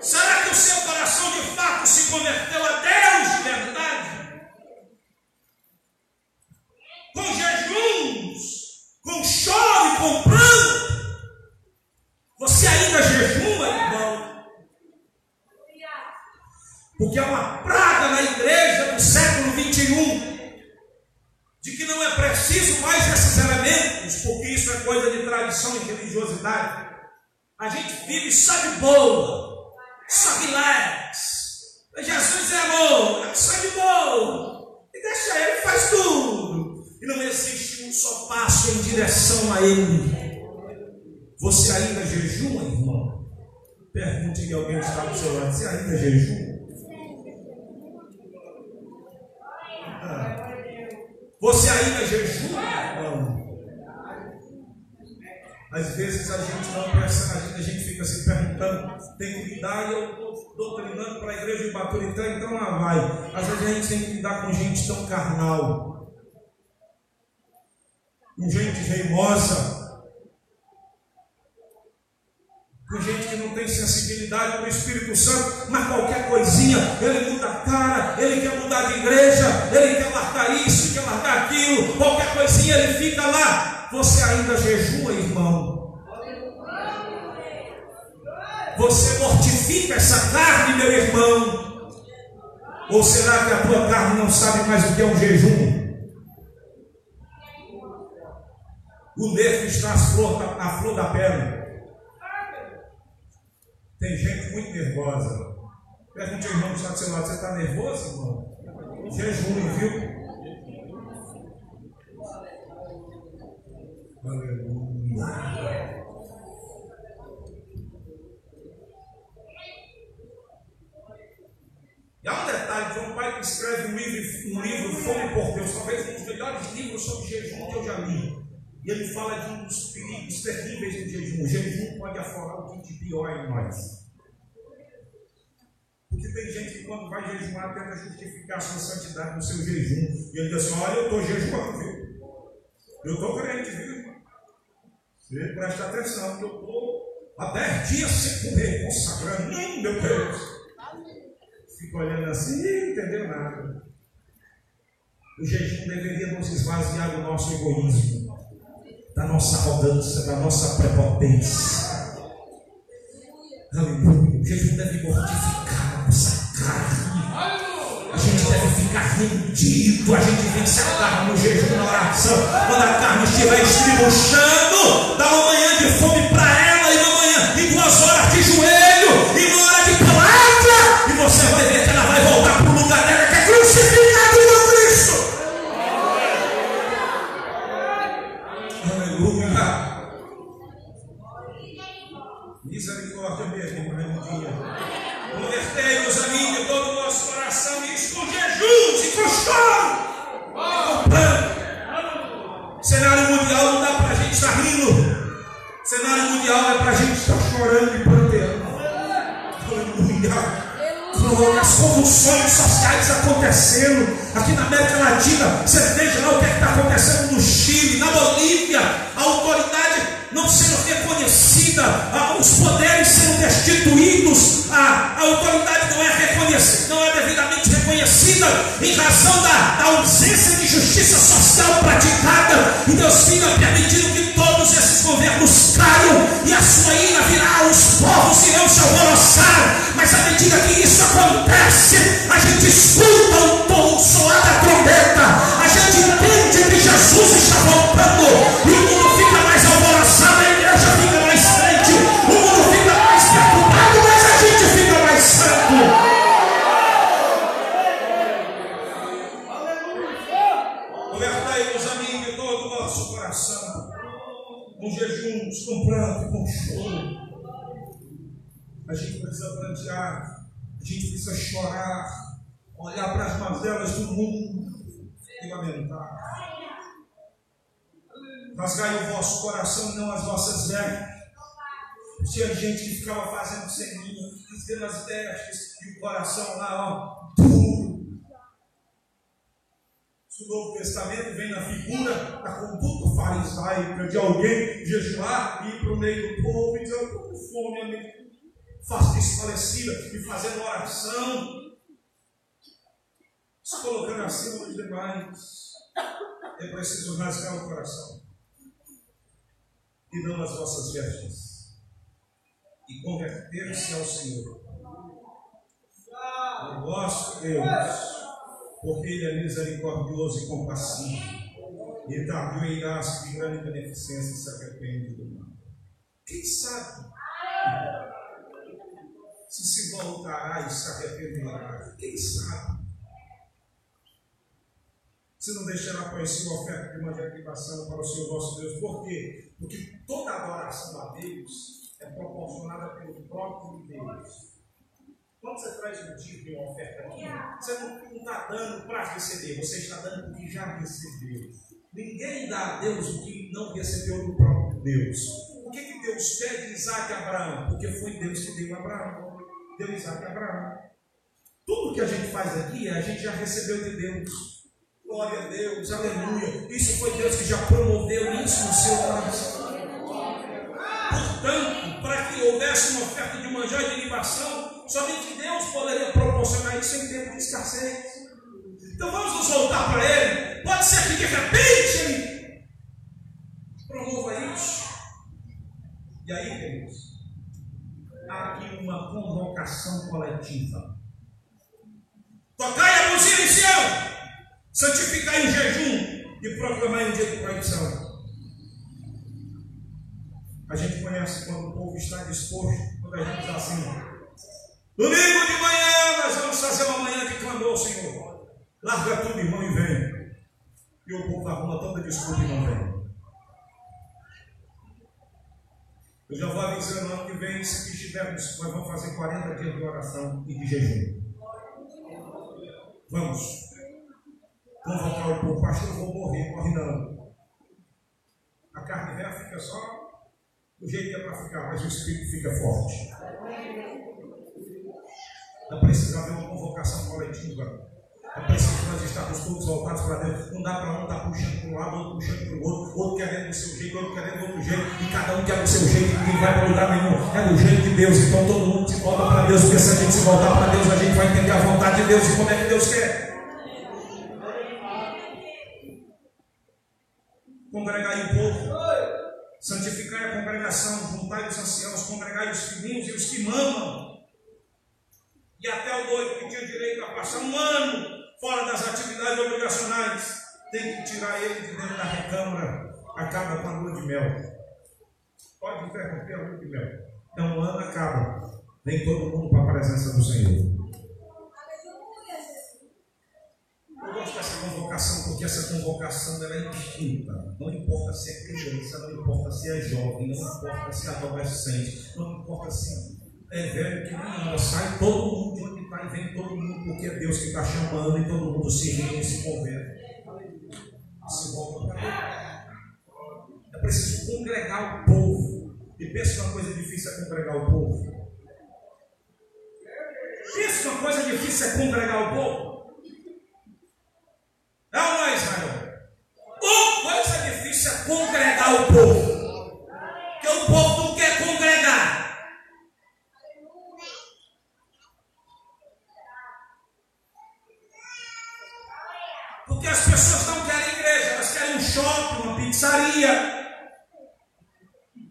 Será que o seu coração de fato se converteu a Deus de verdade? Com jejuns, com choro e com pranto. Você ainda jejuma, irmão? Porque é uma praga na igreja do século 21 de que não é preciso mais esses elementos, porque isso é coisa de tradição e religiosidade. A gente vive só de boa, só relax. Jesus é amor, só de boa. E deixa ele, faz tudo. E não existe um só passo em direção a ele. Você ainda jejuma, irmão? Pergunte que alguém está do seu lado. Você ainda jejuma? Você ainda jejuma? Não. Às vezes a gente não presta, a gente, a gente fica se perguntando, tem que lidar, e eu estou doutrinando para a igreja de Baturitã, então lá vai. Às vezes a gente tem que lidar com gente tão carnal, com gente reimosa, com gente que não tem sensibilidade para o Espírito Santo, mas qualquer coisinha, ele muda a cara, ele quer mudar de igreja, ele quer largar isso, quer largar aquilo, qualquer coisinha ele fica lá. Você ainda jejua, irmão? Você mortifica essa carne, meu irmão? Ou será que a tua carne não sabe mais o que é um jejum? O nervo está à flor à flor da pele. Tem gente muito nervosa. Pergunte ao irmão que está do seu lado, você está nervoso, irmão? Jejum, viu? Aleluia. E há um detalhe, João Pai que escreve um livro, um livro Fome por Deus, talvez um dos melhores livros sobre jejum que eu já li. E ele fala de um dos perigos terríveis do jejum. O jejum pode aforar o que de pior em nós. Porque tem gente que quando vai jejuar tenta justificar a sua santidade no seu jejum. E ele diz assim, olha, eu estou jejuando, viu? Eu estou crente, viu? Você presta atenção, eu estou há 10 dias sem comer, consagrando. Hum, meu Deus! Fica olhando assim, não entendeu nada. O jejum deveria nos esvaziar do nosso egoísmo da nossa arrogância, da nossa prepotência. Aleluia. O jejum deve mortificar a nossa carne. A gente deve ficar rendido. A gente vence a carne no jejum, na oração. Quando a carne estiver estribuchando, dá uma manhã de fome Novo Testamento vem na figura da conduta farisaica de alguém jejuar e ir para o meio do povo e dizer: Eu estou com fome, amigo faça isso falecida e fazendo oração, se colocando acima dos demais. É preciso rasgar o coração. E não as vossas vestes. E converter-se ao Senhor. O vosso Deus, porque Ele é misericordioso e compassivo. E tardio em graça de grande beneficência se arrepende do mal. Quem sabe? se se voltará e se arrependerá. Quem sabe? Se não deixará conhecer a oferta de uma de activação para o Senhor vosso Deus. Por quê? Porque toda adoração a Deus é proporcionada pelo próprio Deus. Quando você traz um tipo de uma oferta aqui, você não está dando para receber, você está dando porque já recebeu. Ninguém dá a Deus o que não recebeu do próprio Deus. O Deus quer de Isaac e Abraão? Porque foi Deus que deu a Abraão. Deu Isaac e Abraão. Tudo que a gente faz aqui, a gente já recebeu de Deus. Glória a Deus, aleluia. Isso foi Deus que já promoveu isso no seu coração. Portanto, para que houvesse uma oferta de manjar e de libação, somente Deus poderia proporcionar isso em tempo de escassez. Então vamos nos voltar para Ele. Pode ser que de repente Ele promova isso. E aí, queridos, há aqui uma convocação coletiva. Tocai a buzina em Sião, santificai em jejum e proclamai um dia de proibição. A gente conhece quando o povo está disposto, quando a gente diz assim: Domingo de manhã nós vamos fazer uma manhã de clamor, Senhor. Larga tudo, irmão, e vem. E o povo arruma toda desculpa e não vem. Eu já vou avisando ano que vem, se estivermos, nós vamos fazer 40 dias de oração e de jejum. Vamos. Convocar o povo, pastor, eu vou morrer, morre não. A carne velha fica só do jeito que é para ficar, mas o espírito fica forte. Não precisa haver uma convocação coletiva. É preciso nós estarmos todos voltados para dentro. Não dá para um estar puxando para um lado, outro puxando para o outro, outro querendo do seu jeito, outro querendo do outro jeito, e cada um quer do seu jeito, ninguém vai para lugar nenhum. É do jeito de Deus, então todo mundo se volta para Deus, porque se a gente se voltar para Deus, a gente vai entender a vontade de Deus e como é que Deus quer. Congregar o povo, santificar a congregação, juntar os anciãos, congregar os filhinhos e os que mamam. E até o noivo que tinha direito a passar um ano fora das atividades obrigacionais, tem que tirar ele de dentro da recâmara, acaba com a lua de mel. Pode interromper a lua de mel. Então o ano acaba. Vem todo mundo para a presença do Senhor. Eu gosto dessa convocação porque essa convocação ela é indistinta. Não importa se é criança, não importa se é jovem, não importa se é adolescente, não importa se é velho que não sai todo mundo de onde está e vem todo mundo, porque é Deus que está chamando e todo mundo se rende e se converte. Se para Ele. É preciso congregar o povo. E pensa uma coisa difícil é congregar o povo. Pensa uma coisa difícil é congregar o povo. É ou não é, Israel? Uma coisa difícil é congregar o povo. Porque o povo não quer congregar. Porque as pessoas não querem igreja, elas querem um shopping, uma pizzaria,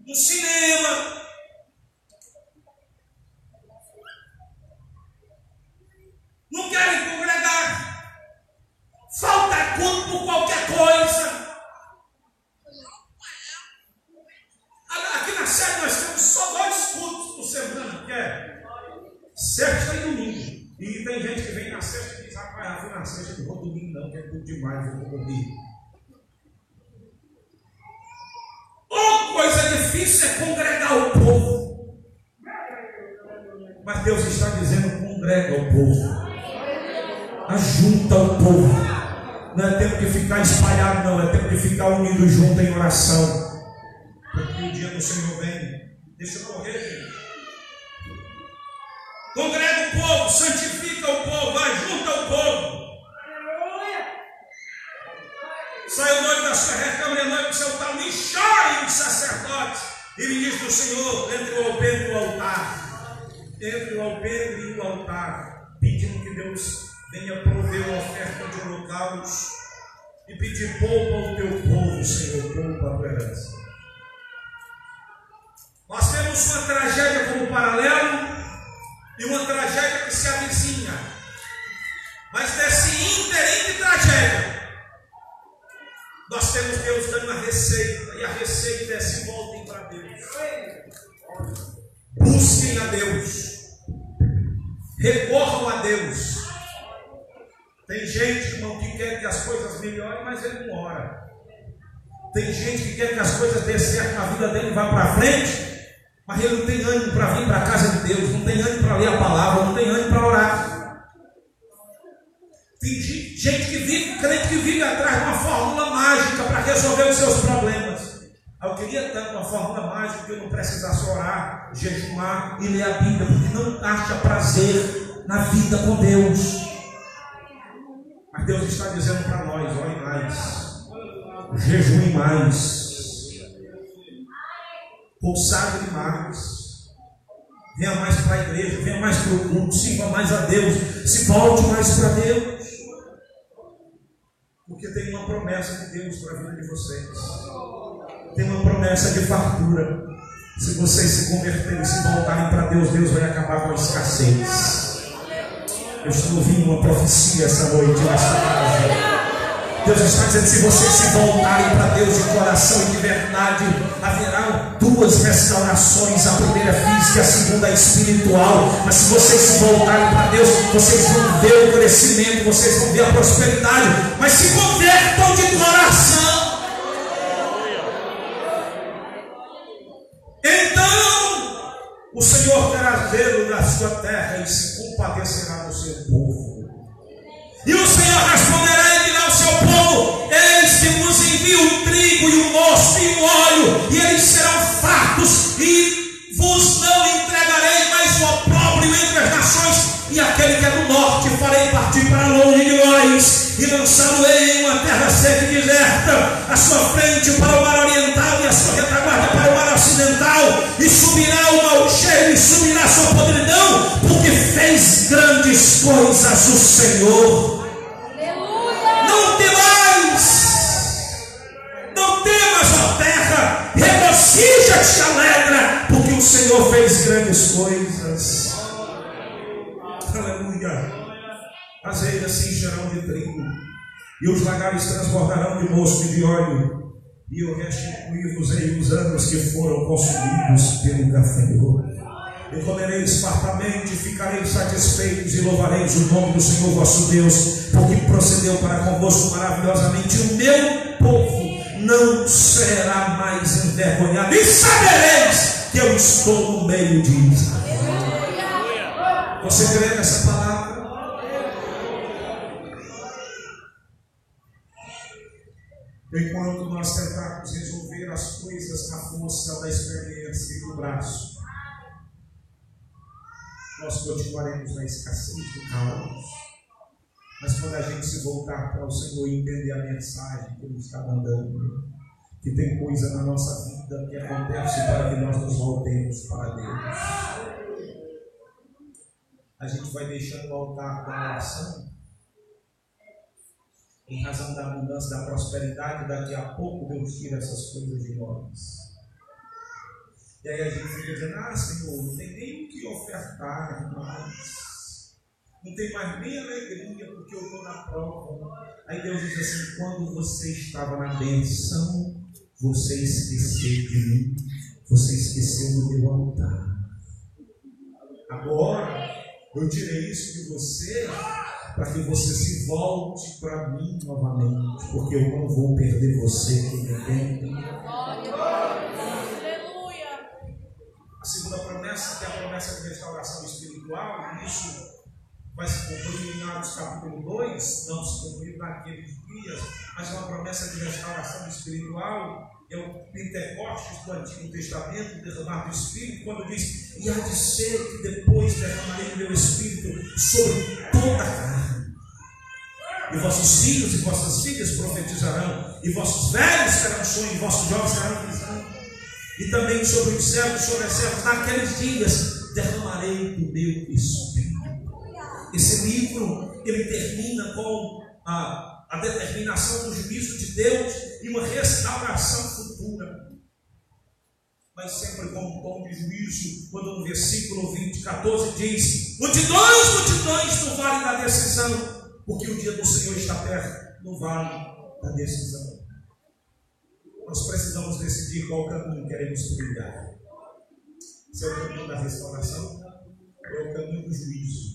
um cinema. Não querem congregar. Falta culto por qualquer coisa. Aqui na série nós temos só dois cultos por semana, que é sexta e domingo. E tem gente que vem na sexta e diz, rapaz, eu fui na sexta, não vou domingo não, que é culto demais, eu vou dormir. Uma coisa difícil é congregar o povo. Mas Deus está dizendo, congrega o povo. Ajunta o povo. Não é tempo de ficar espalhado, não. É tempo de ficar unido junto em oração. Porque o dia do Senhor vem. Deixa eu correr, gente. Congrega o povo, santifica o povo, ajunta o povo. Sai o noivo da sua recâmara e noivo do seu tal, me chore os sacerdotes. E diz do Senhor, entre o alpendre e o altar. Entre o alpendre e o altar. Pedindo que Deus venha prover uma oferta de holocaustos. E pedir poupa ao teu povo, Senhor, poupa a tua herança. Nós temos uma tragédia como paralelo e uma tragédia que se avizinha. Mas nesse ínterim tragédia, nós temos Deus dando a receita, e a receita é se voltem para Deus. Busquem a Deus. Recorram a Deus. Tem gente, irmão, que quer que as coisas melhorem, mas ele não ora. Tem gente que quer que as coisas dê certo na vida dele e vá para frente, mas ele não tem ânimo para vir para a casa de Deus, não tem ânimo para ler a palavra, não tem ânimo para orar. Tem gente que vive, crente que vive atrás de uma fórmula mágica para resolver os seus problemas. Eu queria tanto uma fórmula mágica que eu não precisasse orar, jejuar e ler a Bíblia, porque não acha prazer na vida com Deus. Mas Deus está dizendo para nós: ore mais, jejue mais, consagre mais. Venha mais para a igreja, venha mais para o culto, sirva mais a Deus, se volte mais para Deus. Porque tem uma promessa de Deus para a vida de vocês. Tem uma promessa de fartura. Se vocês se converterem se voltarem para Deus, Deus vai acabar com a escassez. Eu estou ouvindo uma profecia essa noite nesta casa. Deus está dizendo: se vocês se voltarem para Deus de coração e de verdade, haverá duas restaurações: a primeira física a segunda espiritual. Mas se vocês se voltarem para Deus, vocês vão ver o crescimento, vocês vão ver a prosperidade. Mas se convertam de coração. Então, o Senhor terá zelo na sua terra e se compadecerá do seu povo. E o Senhor responderá e dirá ao e o óleo, e eles serão fartos, e vos não entregarei mais o opróbrio entre as nações, e aquele que é do norte farei partir para longe de vós, e lançá-lo-ei em uma terra seca e deserta, a sua frente para o mar oriental e a sua retaguarda para o mar ocidental, e subirá o mau cheiro, e subirá a sua podridão, porque fez grandes coisas o Senhor. Regozija-te, alegra, porque o Senhor fez grandes coisas. Aleluia. As eiras se encherão de trigo, e os lagares transbordarão de mosto e de óleo, e eu restituir-vos-ei os anos que foram consumidos pelo gafanhoto. E comereis fartamente, ficareis satisfeitos e louvareis o nome do Senhor vosso Deus, porque procedeu para convosco maravilhosamente. O meu povo não será mais envergonhado, e sabereis que eu estou no meio de Israel. Você crê nessa palavra? Enquanto nós tentarmos resolver as coisas na força da experiência e do braço, nós continuaremos na escassez do caos. Mas quando a gente se voltar para o Senhor e entender a mensagem que Ele está mandando, que tem coisa na nossa vida que acontece para que nós nos voltemos para Deus, a gente vai deixando o altar da oração em razão da abundância da prosperidade, daqui a pouco Deus tira essas coisas de nós. E aí a gente fica dizendo, ah Senhor, não tem nem o que ofertar mais. Não tem mais nem alegria porque eu estou na prova. Aí Deus diz assim, quando você estava na benção, você esqueceu de mim. Você esqueceu do meu altar. Agora, eu tirei isso de você para que você se volte para mim novamente, porque eu não vou perder você que me tem. A segunda promessa, que é a promessa de restauração espiritual, isso vai se cumprir em Atos capítulo 2, não se cumprir naqueles dias, mas uma promessa de restauração espiritual, é o Pentecostes do Antigo Testamento, derramar do Espírito, quando diz, e há de ser que depois derramarei o meu Espírito sobre toda a carne. E vossos filhos e vossas filhas profetizarão, e vossos velhos terão sonho, e vossos jovens terão visão. E também sobre os servos, sobre as servas, naqueles dias derramarei o meu Espírito. Esse livro, ele termina com a, a determinação do juízo de Deus e uma restauração futura. Mas sempre com um tom de juízo, quando no versículo 20, 14 diz: Multidões, multidões no vale da decisão, porque o dia do Senhor está perto, no vale da decisão. Nós precisamos decidir qual caminho queremos trilhar. Se é o caminho da restauração ou é o caminho do juízo.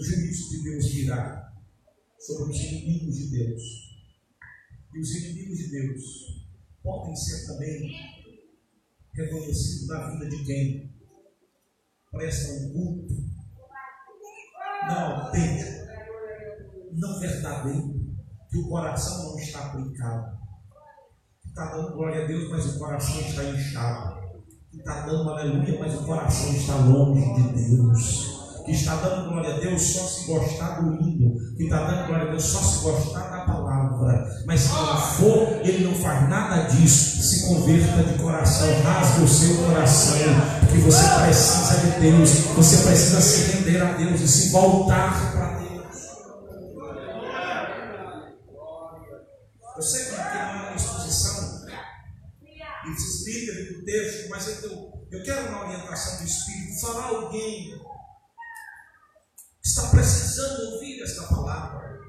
O juízo de Deus virá sobre os inimigos de Deus. E os inimigos de Deus podem ser também reconhecidos na vida de quem presta um culto não autêntico, não verdadeiro, que o coração não está aplicado está dando glória a Deus, mas o coração está inchado. Que está dando aleluia, mas o coração está longe de Deus. Que está dando glória a Deus só se gostar do hino. Que está dando glória a Deus só se gostar da palavra. Mas se não for, ele não faz nada disso. Se converta de coração, rasga o seu coração. Porque você precisa de Deus. Você precisa se render a Deus e se voltar para Deus. Eu sei que aqui uma exposição e explica do texto, mas eu, eu quero uma orientação do Espírito, falar alguém está precisando ouvir esta palavra.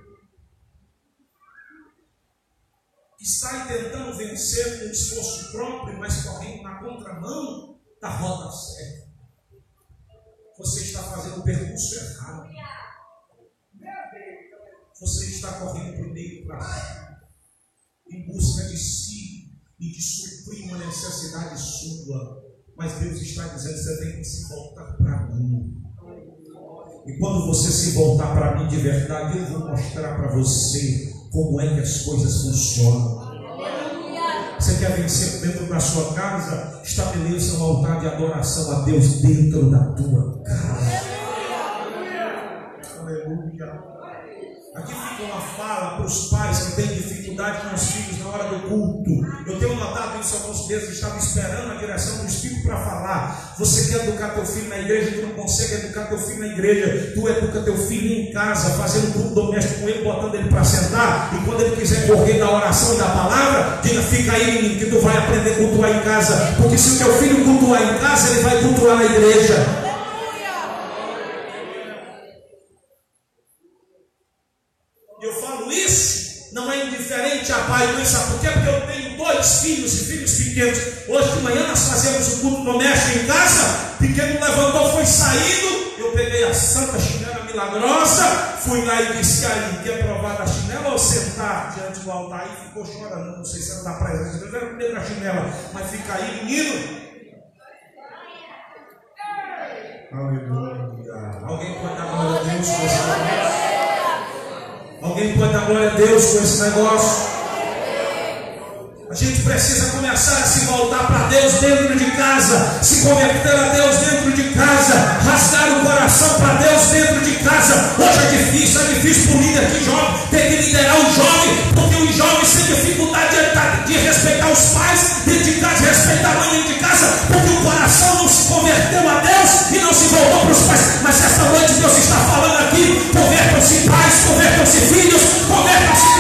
Está tentando vencer com esforço próprio, mas correndo na contramão da rota certa. Você está fazendo o percurso errado. Você está correndo para o meio prazo em busca de si e de suprir uma necessidade sua. Mas Deus está dizendo: você tem que se voltar para mim. E quando você se voltar para mim de verdade, eu vou mostrar para você como é que as coisas funcionam. Você quer vencer dentro da sua casa? Estabeleça um altar de adoração a Deus dentro da tua casa. Aleluia. Aqui fica uma fala para os pais que têm dificuldade com os filhos na hora do culto. Eu tenho isso alguns meses, estava esperando a direção do Espírito para falar. Você quer educar teu filho na igreja, tu não consegue educar teu filho na igreja. Tu educa teu filho em casa, fazendo culto doméstico com ele, botando ele para sentar. E quando ele quiser correr da oração e da palavra, diga, fica aí, menino, que tu vai aprender a cultuar em casa. Porque se o teu filho cultuar em casa, ele vai cultuar na igreja. pai e sabe por quê? Porque eu dois filhos e filhos pequenos. Hoje de manhã nós fazemos o culto doméstico em casa. Pequeno levantou, foi saindo. Eu peguei a santa chinela milagrosa, fui lá e disse aí, quer provar da chinela ou sentar diante do altar? E ficou chorando. Não sei se era da presença de Deus, era comer da chinela. Mas fica aí, menino. Aleluia. Alguém pode dar glória a Deus com esse negócio? Alguém pode dar glória a Deus com esse negócio? A gente precisa começar a se voltar para Deus dentro de casa, se converter a Deus dentro de casa, rasgar o coração para Deus dentro de casa. Hoje é difícil, é difícil para o líder que jovem ter que liderar o jovem, porque os jovens têm dificuldade de, de respeitar os pais dentro de casa, de respeitar a mãe dentro de casa, porque o coração não se converteu a Deus e não se voltou para os pais. Mas esta noite Deus está falando aqui: convertam-se pais, convertam-se filhos, convertam-se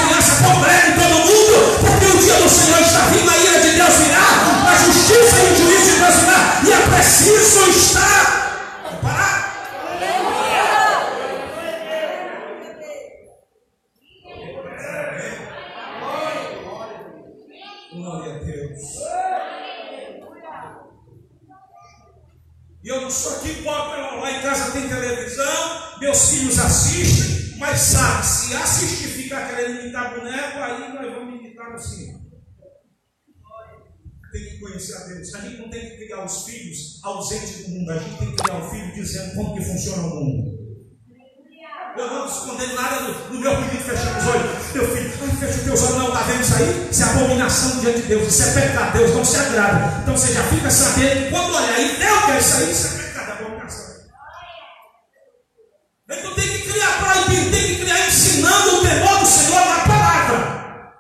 E eu não sou aqui, boto lá em casa tem televisão, meus filhos assistem, mas sabe, se assistir ficar querendo imitar boneco, aí nós vamos imitar no cinema tem que conhecer a Deus. A gente não tem que criar os filhos ausentes do mundo, a gente tem que criar o filho dizendo como que funciona o mundo. Eu não escondendo nada no, meu pedido fechando os olhos. Meu filho, ai, fecha os teus olhos, não, está vendo isso aí? Isso é abominação diante de Deus, isso é pecado, Deus não se agrada. Então você já fica sabendo, quando olhar e Deus quer isso aí, isso é pecado, é abominação. Então tem que criar proibindo, tem que criar ensinando o temor do Senhor na palavra.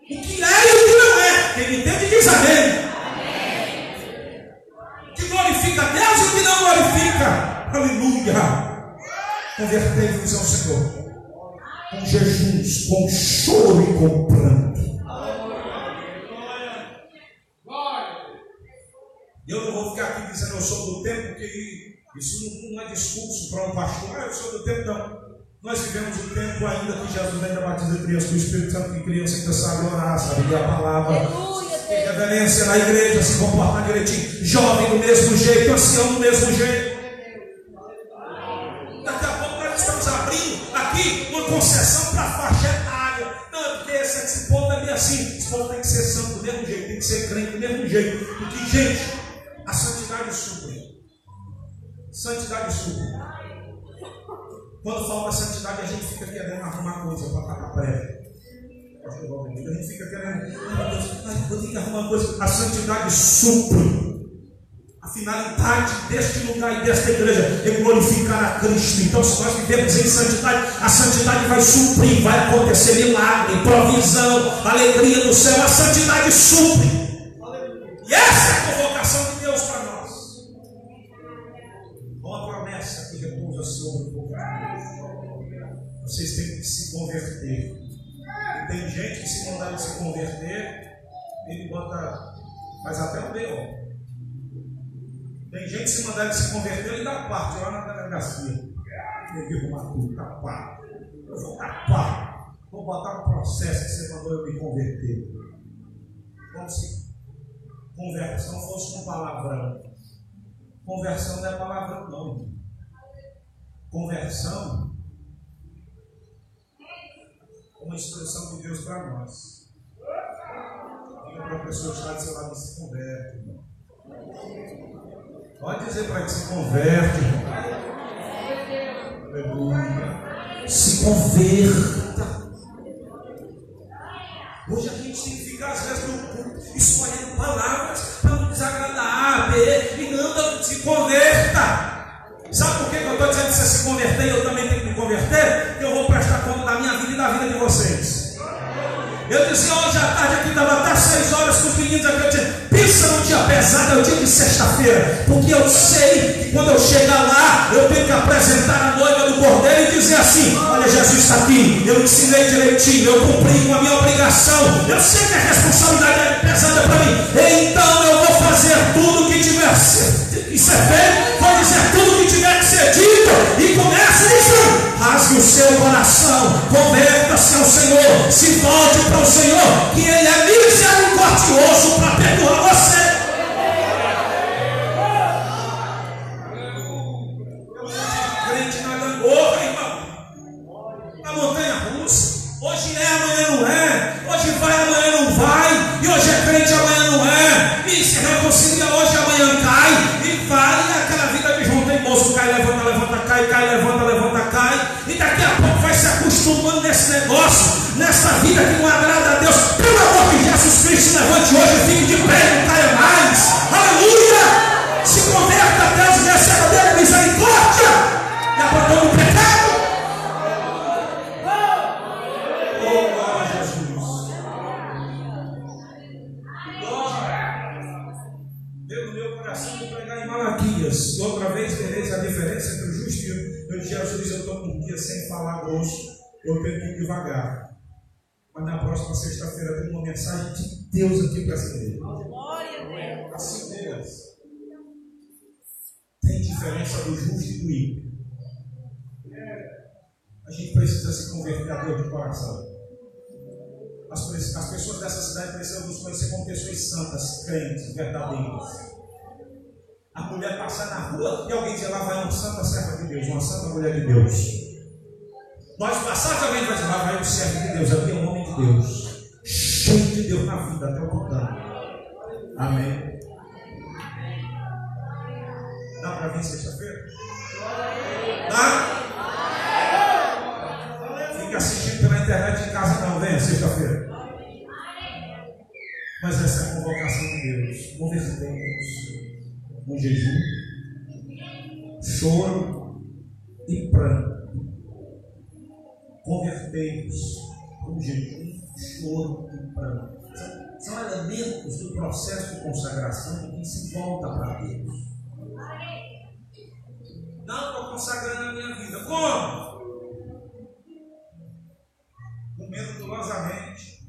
O que é e o que não é. Quem entende diz amém. amém. Que glorifica Deus e o que não glorifica. Aleluia. Convertei-vos ao Senhor. Com jejuns, com choro e com pranto. Eu não vou ficar aqui dizendo eu sou do tempo, porque isso não é discurso para um pastor. Ah, eu sou do tempo, não. Nós vivemos um tempo ainda que Jesus ainda batiza criança com o Espírito Santo, que criança ainda sabe orar, sabe ler a palavra. Tem reverência na igreja, se comportar direitinho. Jovem do mesmo jeito, ancião do mesmo jeito. Gente, a santidade supre. Santidade supre. Quando falta santidade, a gente fica querendo arrumar coisa para estar prévia. Pastor Valdemir, a gente fica querendo, ai, eu tenho que arrumar uma coisa. A santidade supre. A finalidade deste lugar e desta igreja é glorificar a Cristo. Então, se nós vivemos em santidade, a santidade vai suprir, vai acontecer milagre, provisão, alegria do céu. A santidade supre. Essa é a convocação de Deus para nós. Uma promessa que repousa sobre o povo de Deus. Vocês têm que se converter. Tem gente que se mandar se converter, ele bota, faz até um B.O. Tem gente que se mandar ele se converter, ele dá parte lá na delegacia. Ele arrumar tudo, tapar. Eu vou tapar. Vou botar um processo que você mandou eu me converter. Como se conversão fosse um palavrão. Conversão não é palavrão, não. Conversão é uma expressão de Deus para nós. A pessoa que está do seu lado, se converte, irmão. Pode dizer para que se converte. Aleluia. Se converta. Hoje a gente tem que ficar, às vezes, no escolhendo palavras para não desagradar A, B, e não se converta. Sabe por que eu estou dizendo que você se converter e eu também tenho que me converter? Porque eu vou prestar conta da minha vida e da vida de vocês. Eu dizia hoje à tarde aqui, estava até seis horas com os meninos aqui, eu dizia, pensa num dia pesado, é o dia de sexta-feira, porque eu sei que quando eu chegar lá, eu tenho que apresentar a noiva do cordeiro e dizer assim: Olha, Jesus está aqui, eu ensinei direitinho, eu cumpri com a minha obrigação, eu sei que a responsabilidade é pesada para mim, então eu vou fazer tudo que tiver que ser feito, vou dizer tudo que tiver que ser dito, e começa dizendo: rasgue o seu coração, converta-se ao Senhor, se volte para o Senhor, que Ele é misericordioso para vai, aquela vida de João tem moço, cai, levanta, levanta, cai, cai, levanta, levanta, cai. E daqui a pouco vai se acostumando nesse negócio, nessa vida que não agrada a Deus. Pelo amor de Jesus Cristo, levante hoje e fique de pé, não devagar. Mas na próxima sexta-feira tem uma mensagem de Deus aqui para essa igreja. Assim Deus. Tem diferença do justo e do ímpio. A gente precisa se converter a Deus de coração. As, as pessoas dessa cidade precisam nos conhecer como pessoas santas, crentes, verdadeiras. A mulher passar na rua e alguém dizer lá vai uma santa serva de Deus, uma santa mulher de Deus. Nós passarmos alguém vai dizer lá vai um servo de Deus, aqui é um homem de Deus. Cheio de Deus na vida até o botão. Amém. Dá para vir sexta-feira? Dá? Fica assistindo pela internet em casa não, venha sexta-feira. Mas essa é a convocação de Deus. Convertemos um jejum, choro e pranto. Convertemos um jejum, choro e pranto. São- elementos do processo de consagração que se volta para Deus. Não estou consagrando a minha vida. Como? Comendo dolosamente.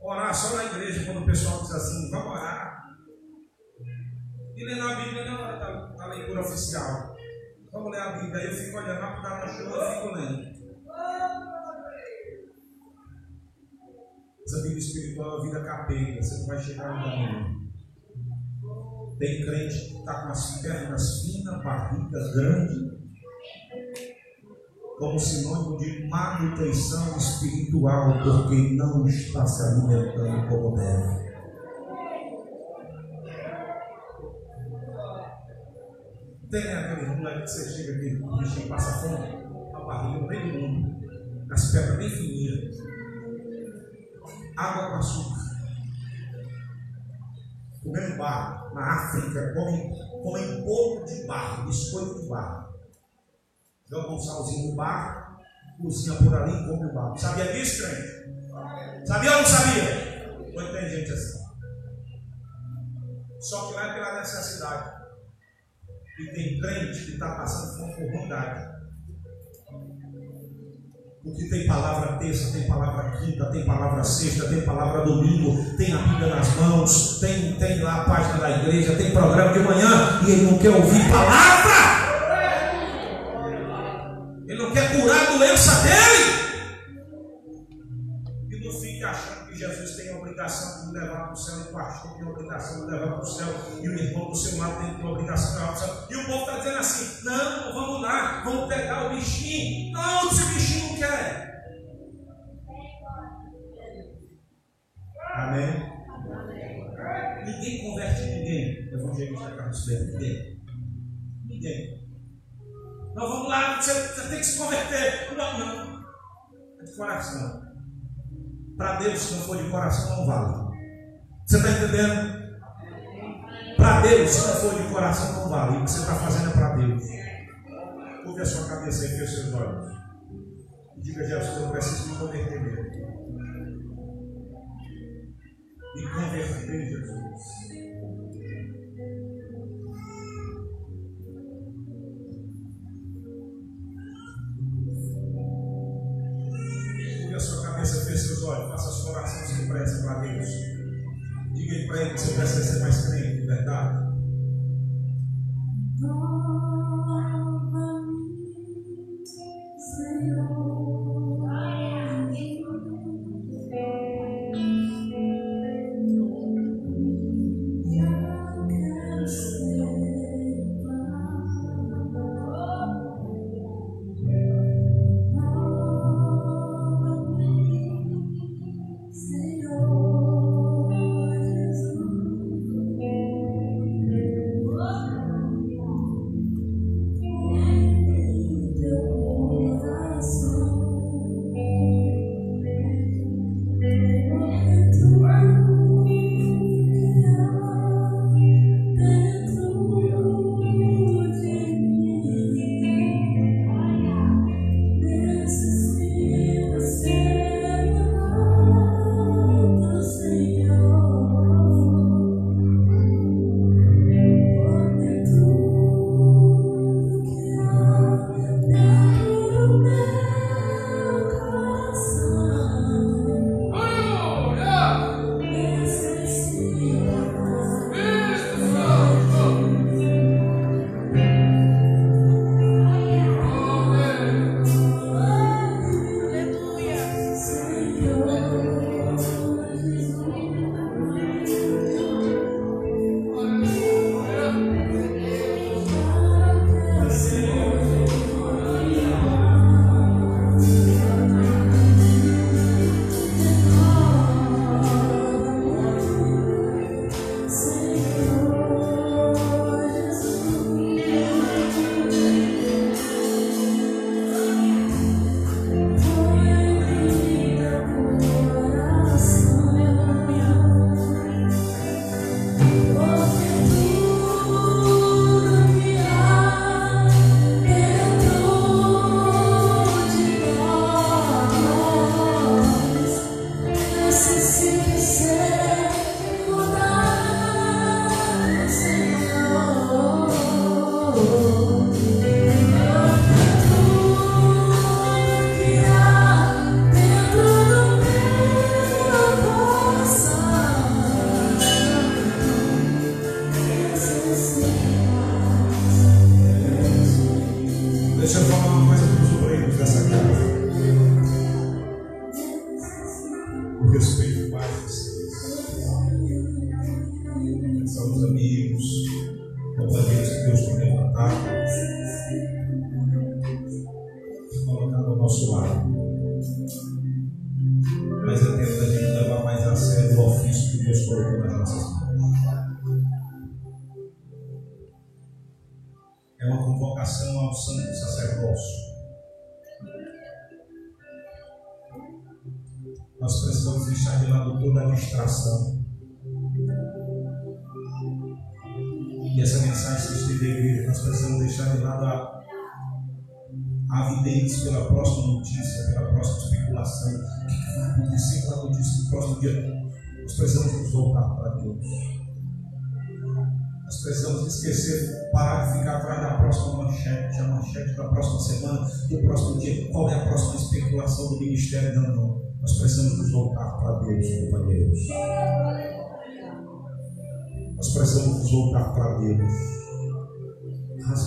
Orar só na igreja quando o pessoal diz assim, vamos orar. E ler na Bíblia na hora da, da leitura oficial. Vamos ler a Bíblia. Eu fico olhando, para dar chuva, eu fico lendo. Essa vida espiritual é uma vida capenga, você não vai chegar no caminho. Tem crente que está com as pernas finas, barriga grande, como sinônimo de manutenção espiritual, porque não está se alimentando como deve. Tem aquele moleque que você chega aqui, o bichinho passa fome, a barriga no meio do mundo. As pedras bem fininhas. Água com açúcar. Comendo barro. Na África, comem, comem bolo de barro, biscoito de barro. Joga um salzinho no barro, cozinha por ali e come o barro. Sabia disso, crente? Sabia ou não sabia? Hoje tem gente assim. Só que vai pela necessidade. E tem crente que está passando vontade. Porque tem palavra terça, tem palavra quinta, tem palavra sexta, tem palavra domingo, tem a Bíblia nas mãos, tem, tem lá a página da igreja, tem programa de manhã e ele não quer ouvir palavra. Para o céu, o pastor tem a obrigação de levar para o céu, e o irmão do seu lado tem a obrigação de levar para o céu. E o povo está dizendo assim: não, vamos lá, vamos pegar o bichinho. Não, esse bichinho não quer. Amém? Ninguém converte ninguém. Evangelista Carlos Bento, ninguém. Ninguém. Não, vamos lá, você, você tem que se converter. Não, não. É de coração. Para Deus, se não for de coração, não vale. Você está entendendo? Para Deus, se não for de coração, não vale. O que você está fazendo é para Deus. Curve a sua cabeça e feche seus olhos. E diga, Jesus, eu preciso me converter mesmo. Me converter, Jesus. Para ele que você ser mais crente, de verdade. Deixa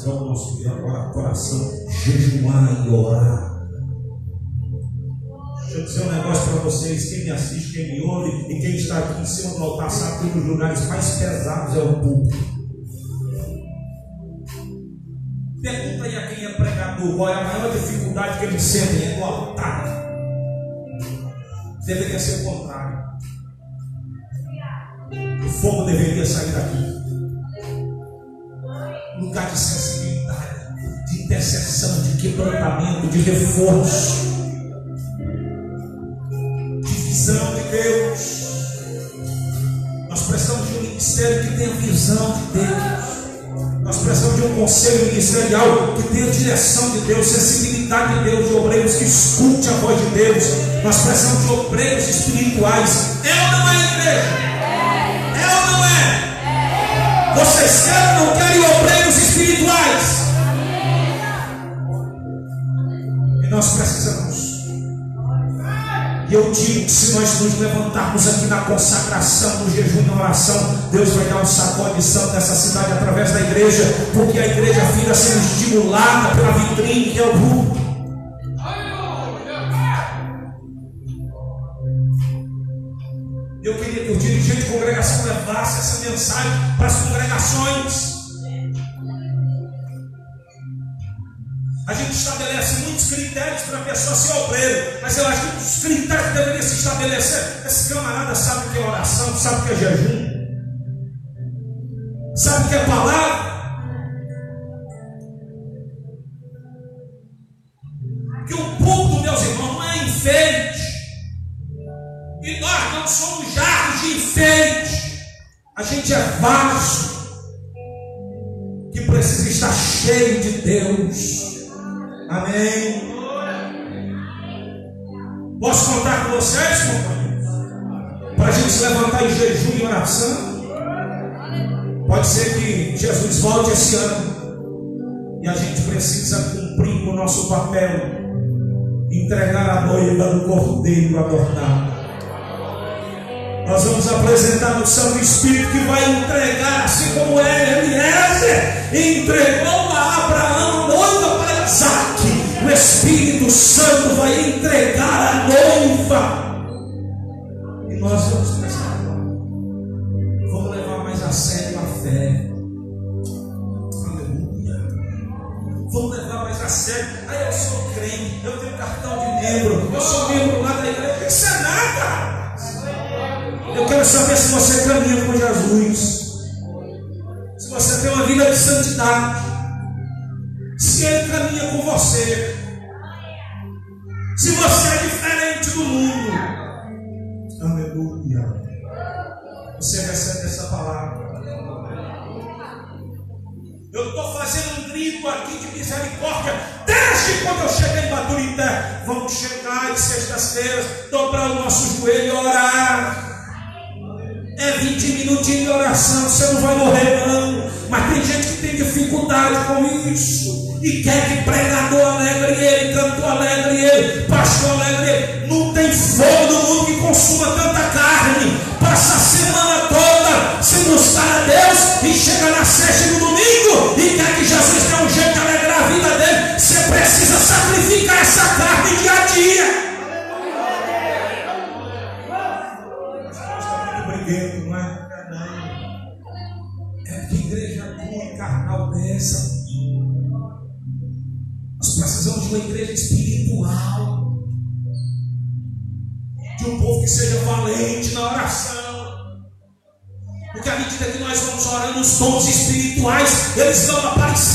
Rasgar o nosso coração, jejuar e orar. Deixa eu dizer um negócio para vocês. Quem me assiste, quem me ouve e quem está aqui em cima do altar sabe que um dos lugares mais pesados é o público. Pergunta aí a quem é pregador qual é a maior dificuldade que ele sente é no altar. Deveria ser o contrário. O fogo deveria sair daqui. Lugar de sensibilidade, de intercessão, de quebrantamento, de reforço, de visão de Deus. Nós precisamos de um ministério que tenha visão de Deus. Nós precisamos de um conselho ministerial que tenha direção de Deus, sensibilidade de Deus, de obreiros que escute a voz de Deus. Nós precisamos de obreiros espirituais. Ou não é igreja? Vocês querem ou não querem obreiros espirituais? E nós precisamos. E eu digo que se nós nos levantarmos aqui na consagração, no jejum e na oração, Deus vai dar um sacodição nessa cidade através da igreja, porque a igreja fica sendo estimulada pela vitrine que é o grupo. Eu queria que o dirigente de congregação levasse essa mensagem para as congregações. A gente estabelece muitos critérios para a pessoa ser obreiro, mas eu acho que os critérios que deveria se estabelecer. Esse camarada sabe o que é oração, sabe o que é jejum, sabe o que é palavra. Não somos jarros de enfeite. A gente é vaso que precisa estar cheio de Deus. Amém. Posso contar com vocês, companheiros? Para a gente se levantar em jejum e oração. Pode ser que Jesus volte esse ano. E a gente precisa cumprir o nosso papel. Entregar a noiva do cordeiro adornado. Nós vamos apresentar no Santo Espírito que vai entregar, assim como Eliezer entregou a Abraão noiva para Isaac. O Espírito Santo vai entregar a noiva. E nós vamos prestar. Vamos levar mais a sério a fé. Aleluia. Vamos levar mais a sério. Aí eu sou crente, eu tenho cartão de membro, eu sou membro lá da igreja. Isso é nada. Eu quero saber se você caminha com Jesus. Se você tem uma vida de santidade. Se Ele caminha com você. Se você é diferente do mundo. Aleluia. Você recebe essa palavra. Eu estou fazendo um grito aqui de misericórdia desde quando eu cheguei em Baturité. Vamos chegar em sextas-feiras, dobrar o nosso joelho e orar. É 20 minutinhos de oração, você não vai morrer, não. Mas tem gente que tem dificuldade com isso. E quer que pregador alegre ele, cantor alegre ele, pastor alegre ele. Não tem fogo no mundo que consuma tanta carne. Passa a semana toda sem buscar a Deus e chega na eles aparecendo na igreja.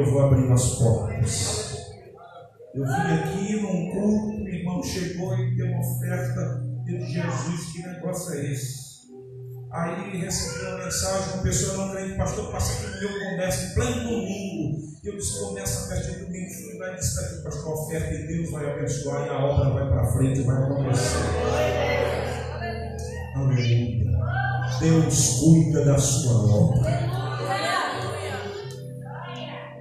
eu vou abrir as portas. Eu vim aqui num culto, o irmão chegou e deu uma oferta de Jesus, que negócio é esse? Aí recebi uma mensagem, uma pessoa não crente, pastor, passa aqui no meu comércio, em pleno domingo. Eu disse, começa a festa de domingo, fui lá e disse, aqui, pastor, oferta e Deus vai abençoar e a obra vai para frente, vai acontecer. Aleluia. Deus cuida da sua obra.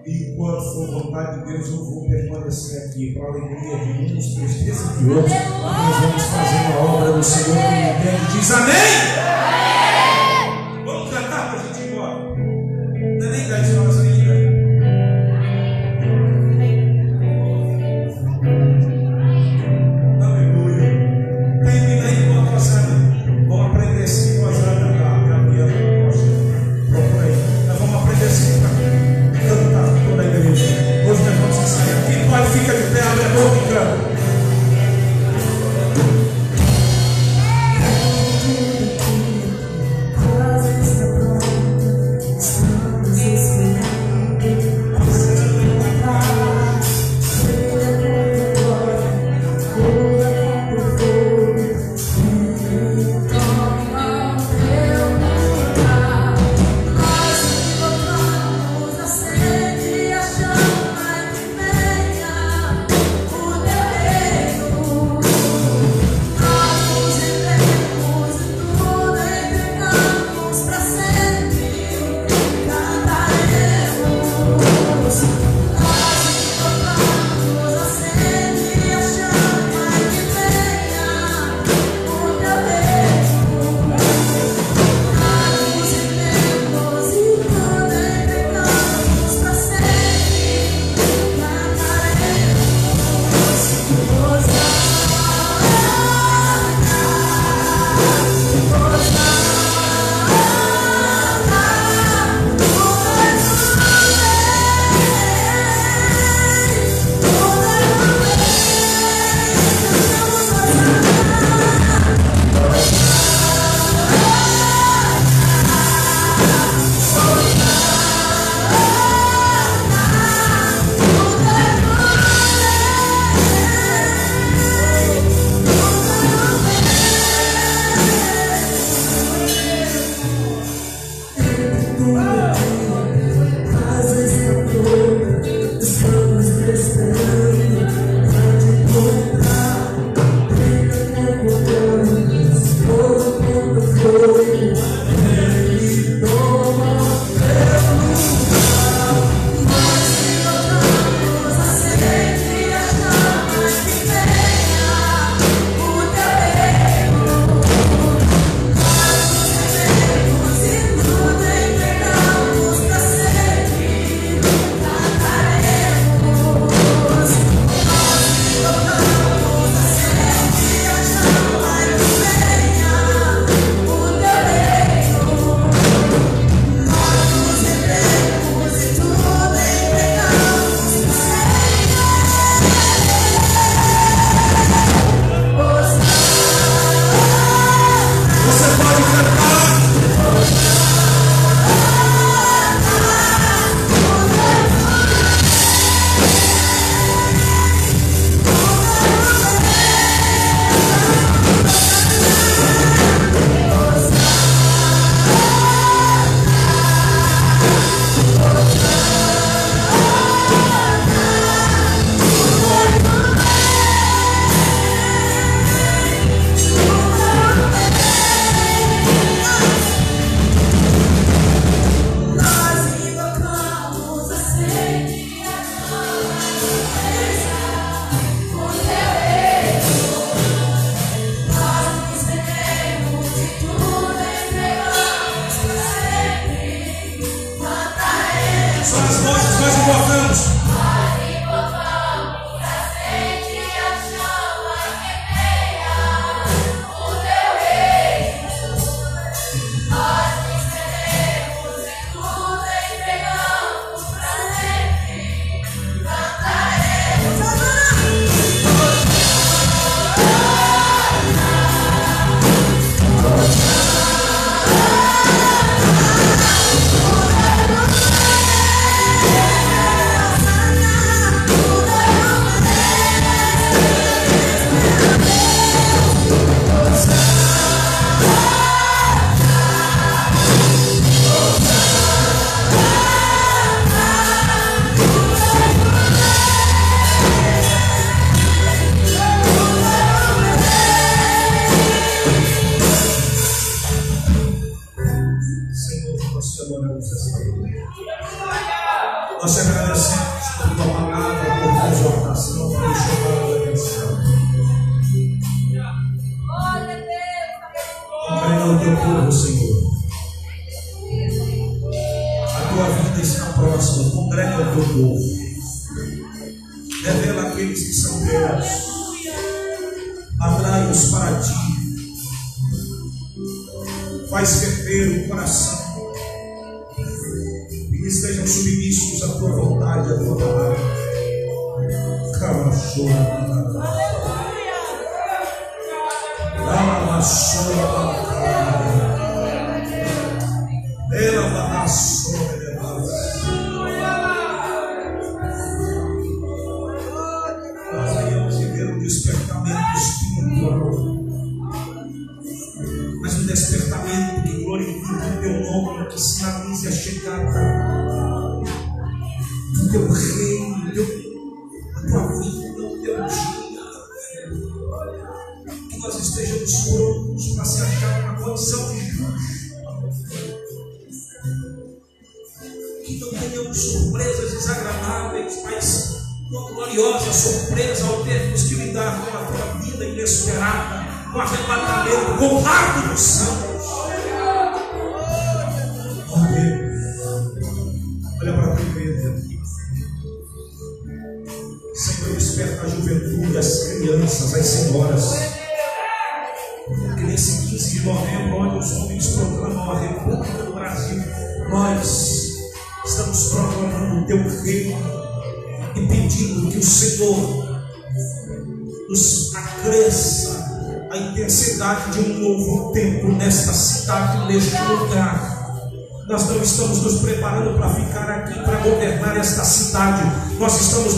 E enquanto for vontade de Deus, eu vou permanecer aqui para a alegria de uns, tristeza de outros. Nós vamos fazer a obra do Senhor que entende. Diz amém.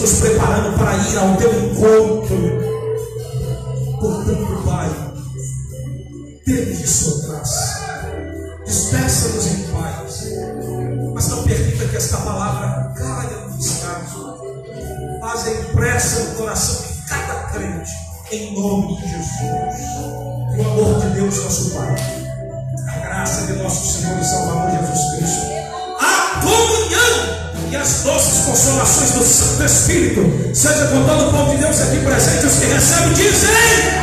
nos preparando para ir ao teu encontro. Seja com todo o povo de Deus aqui presente, os que recebem, dizem.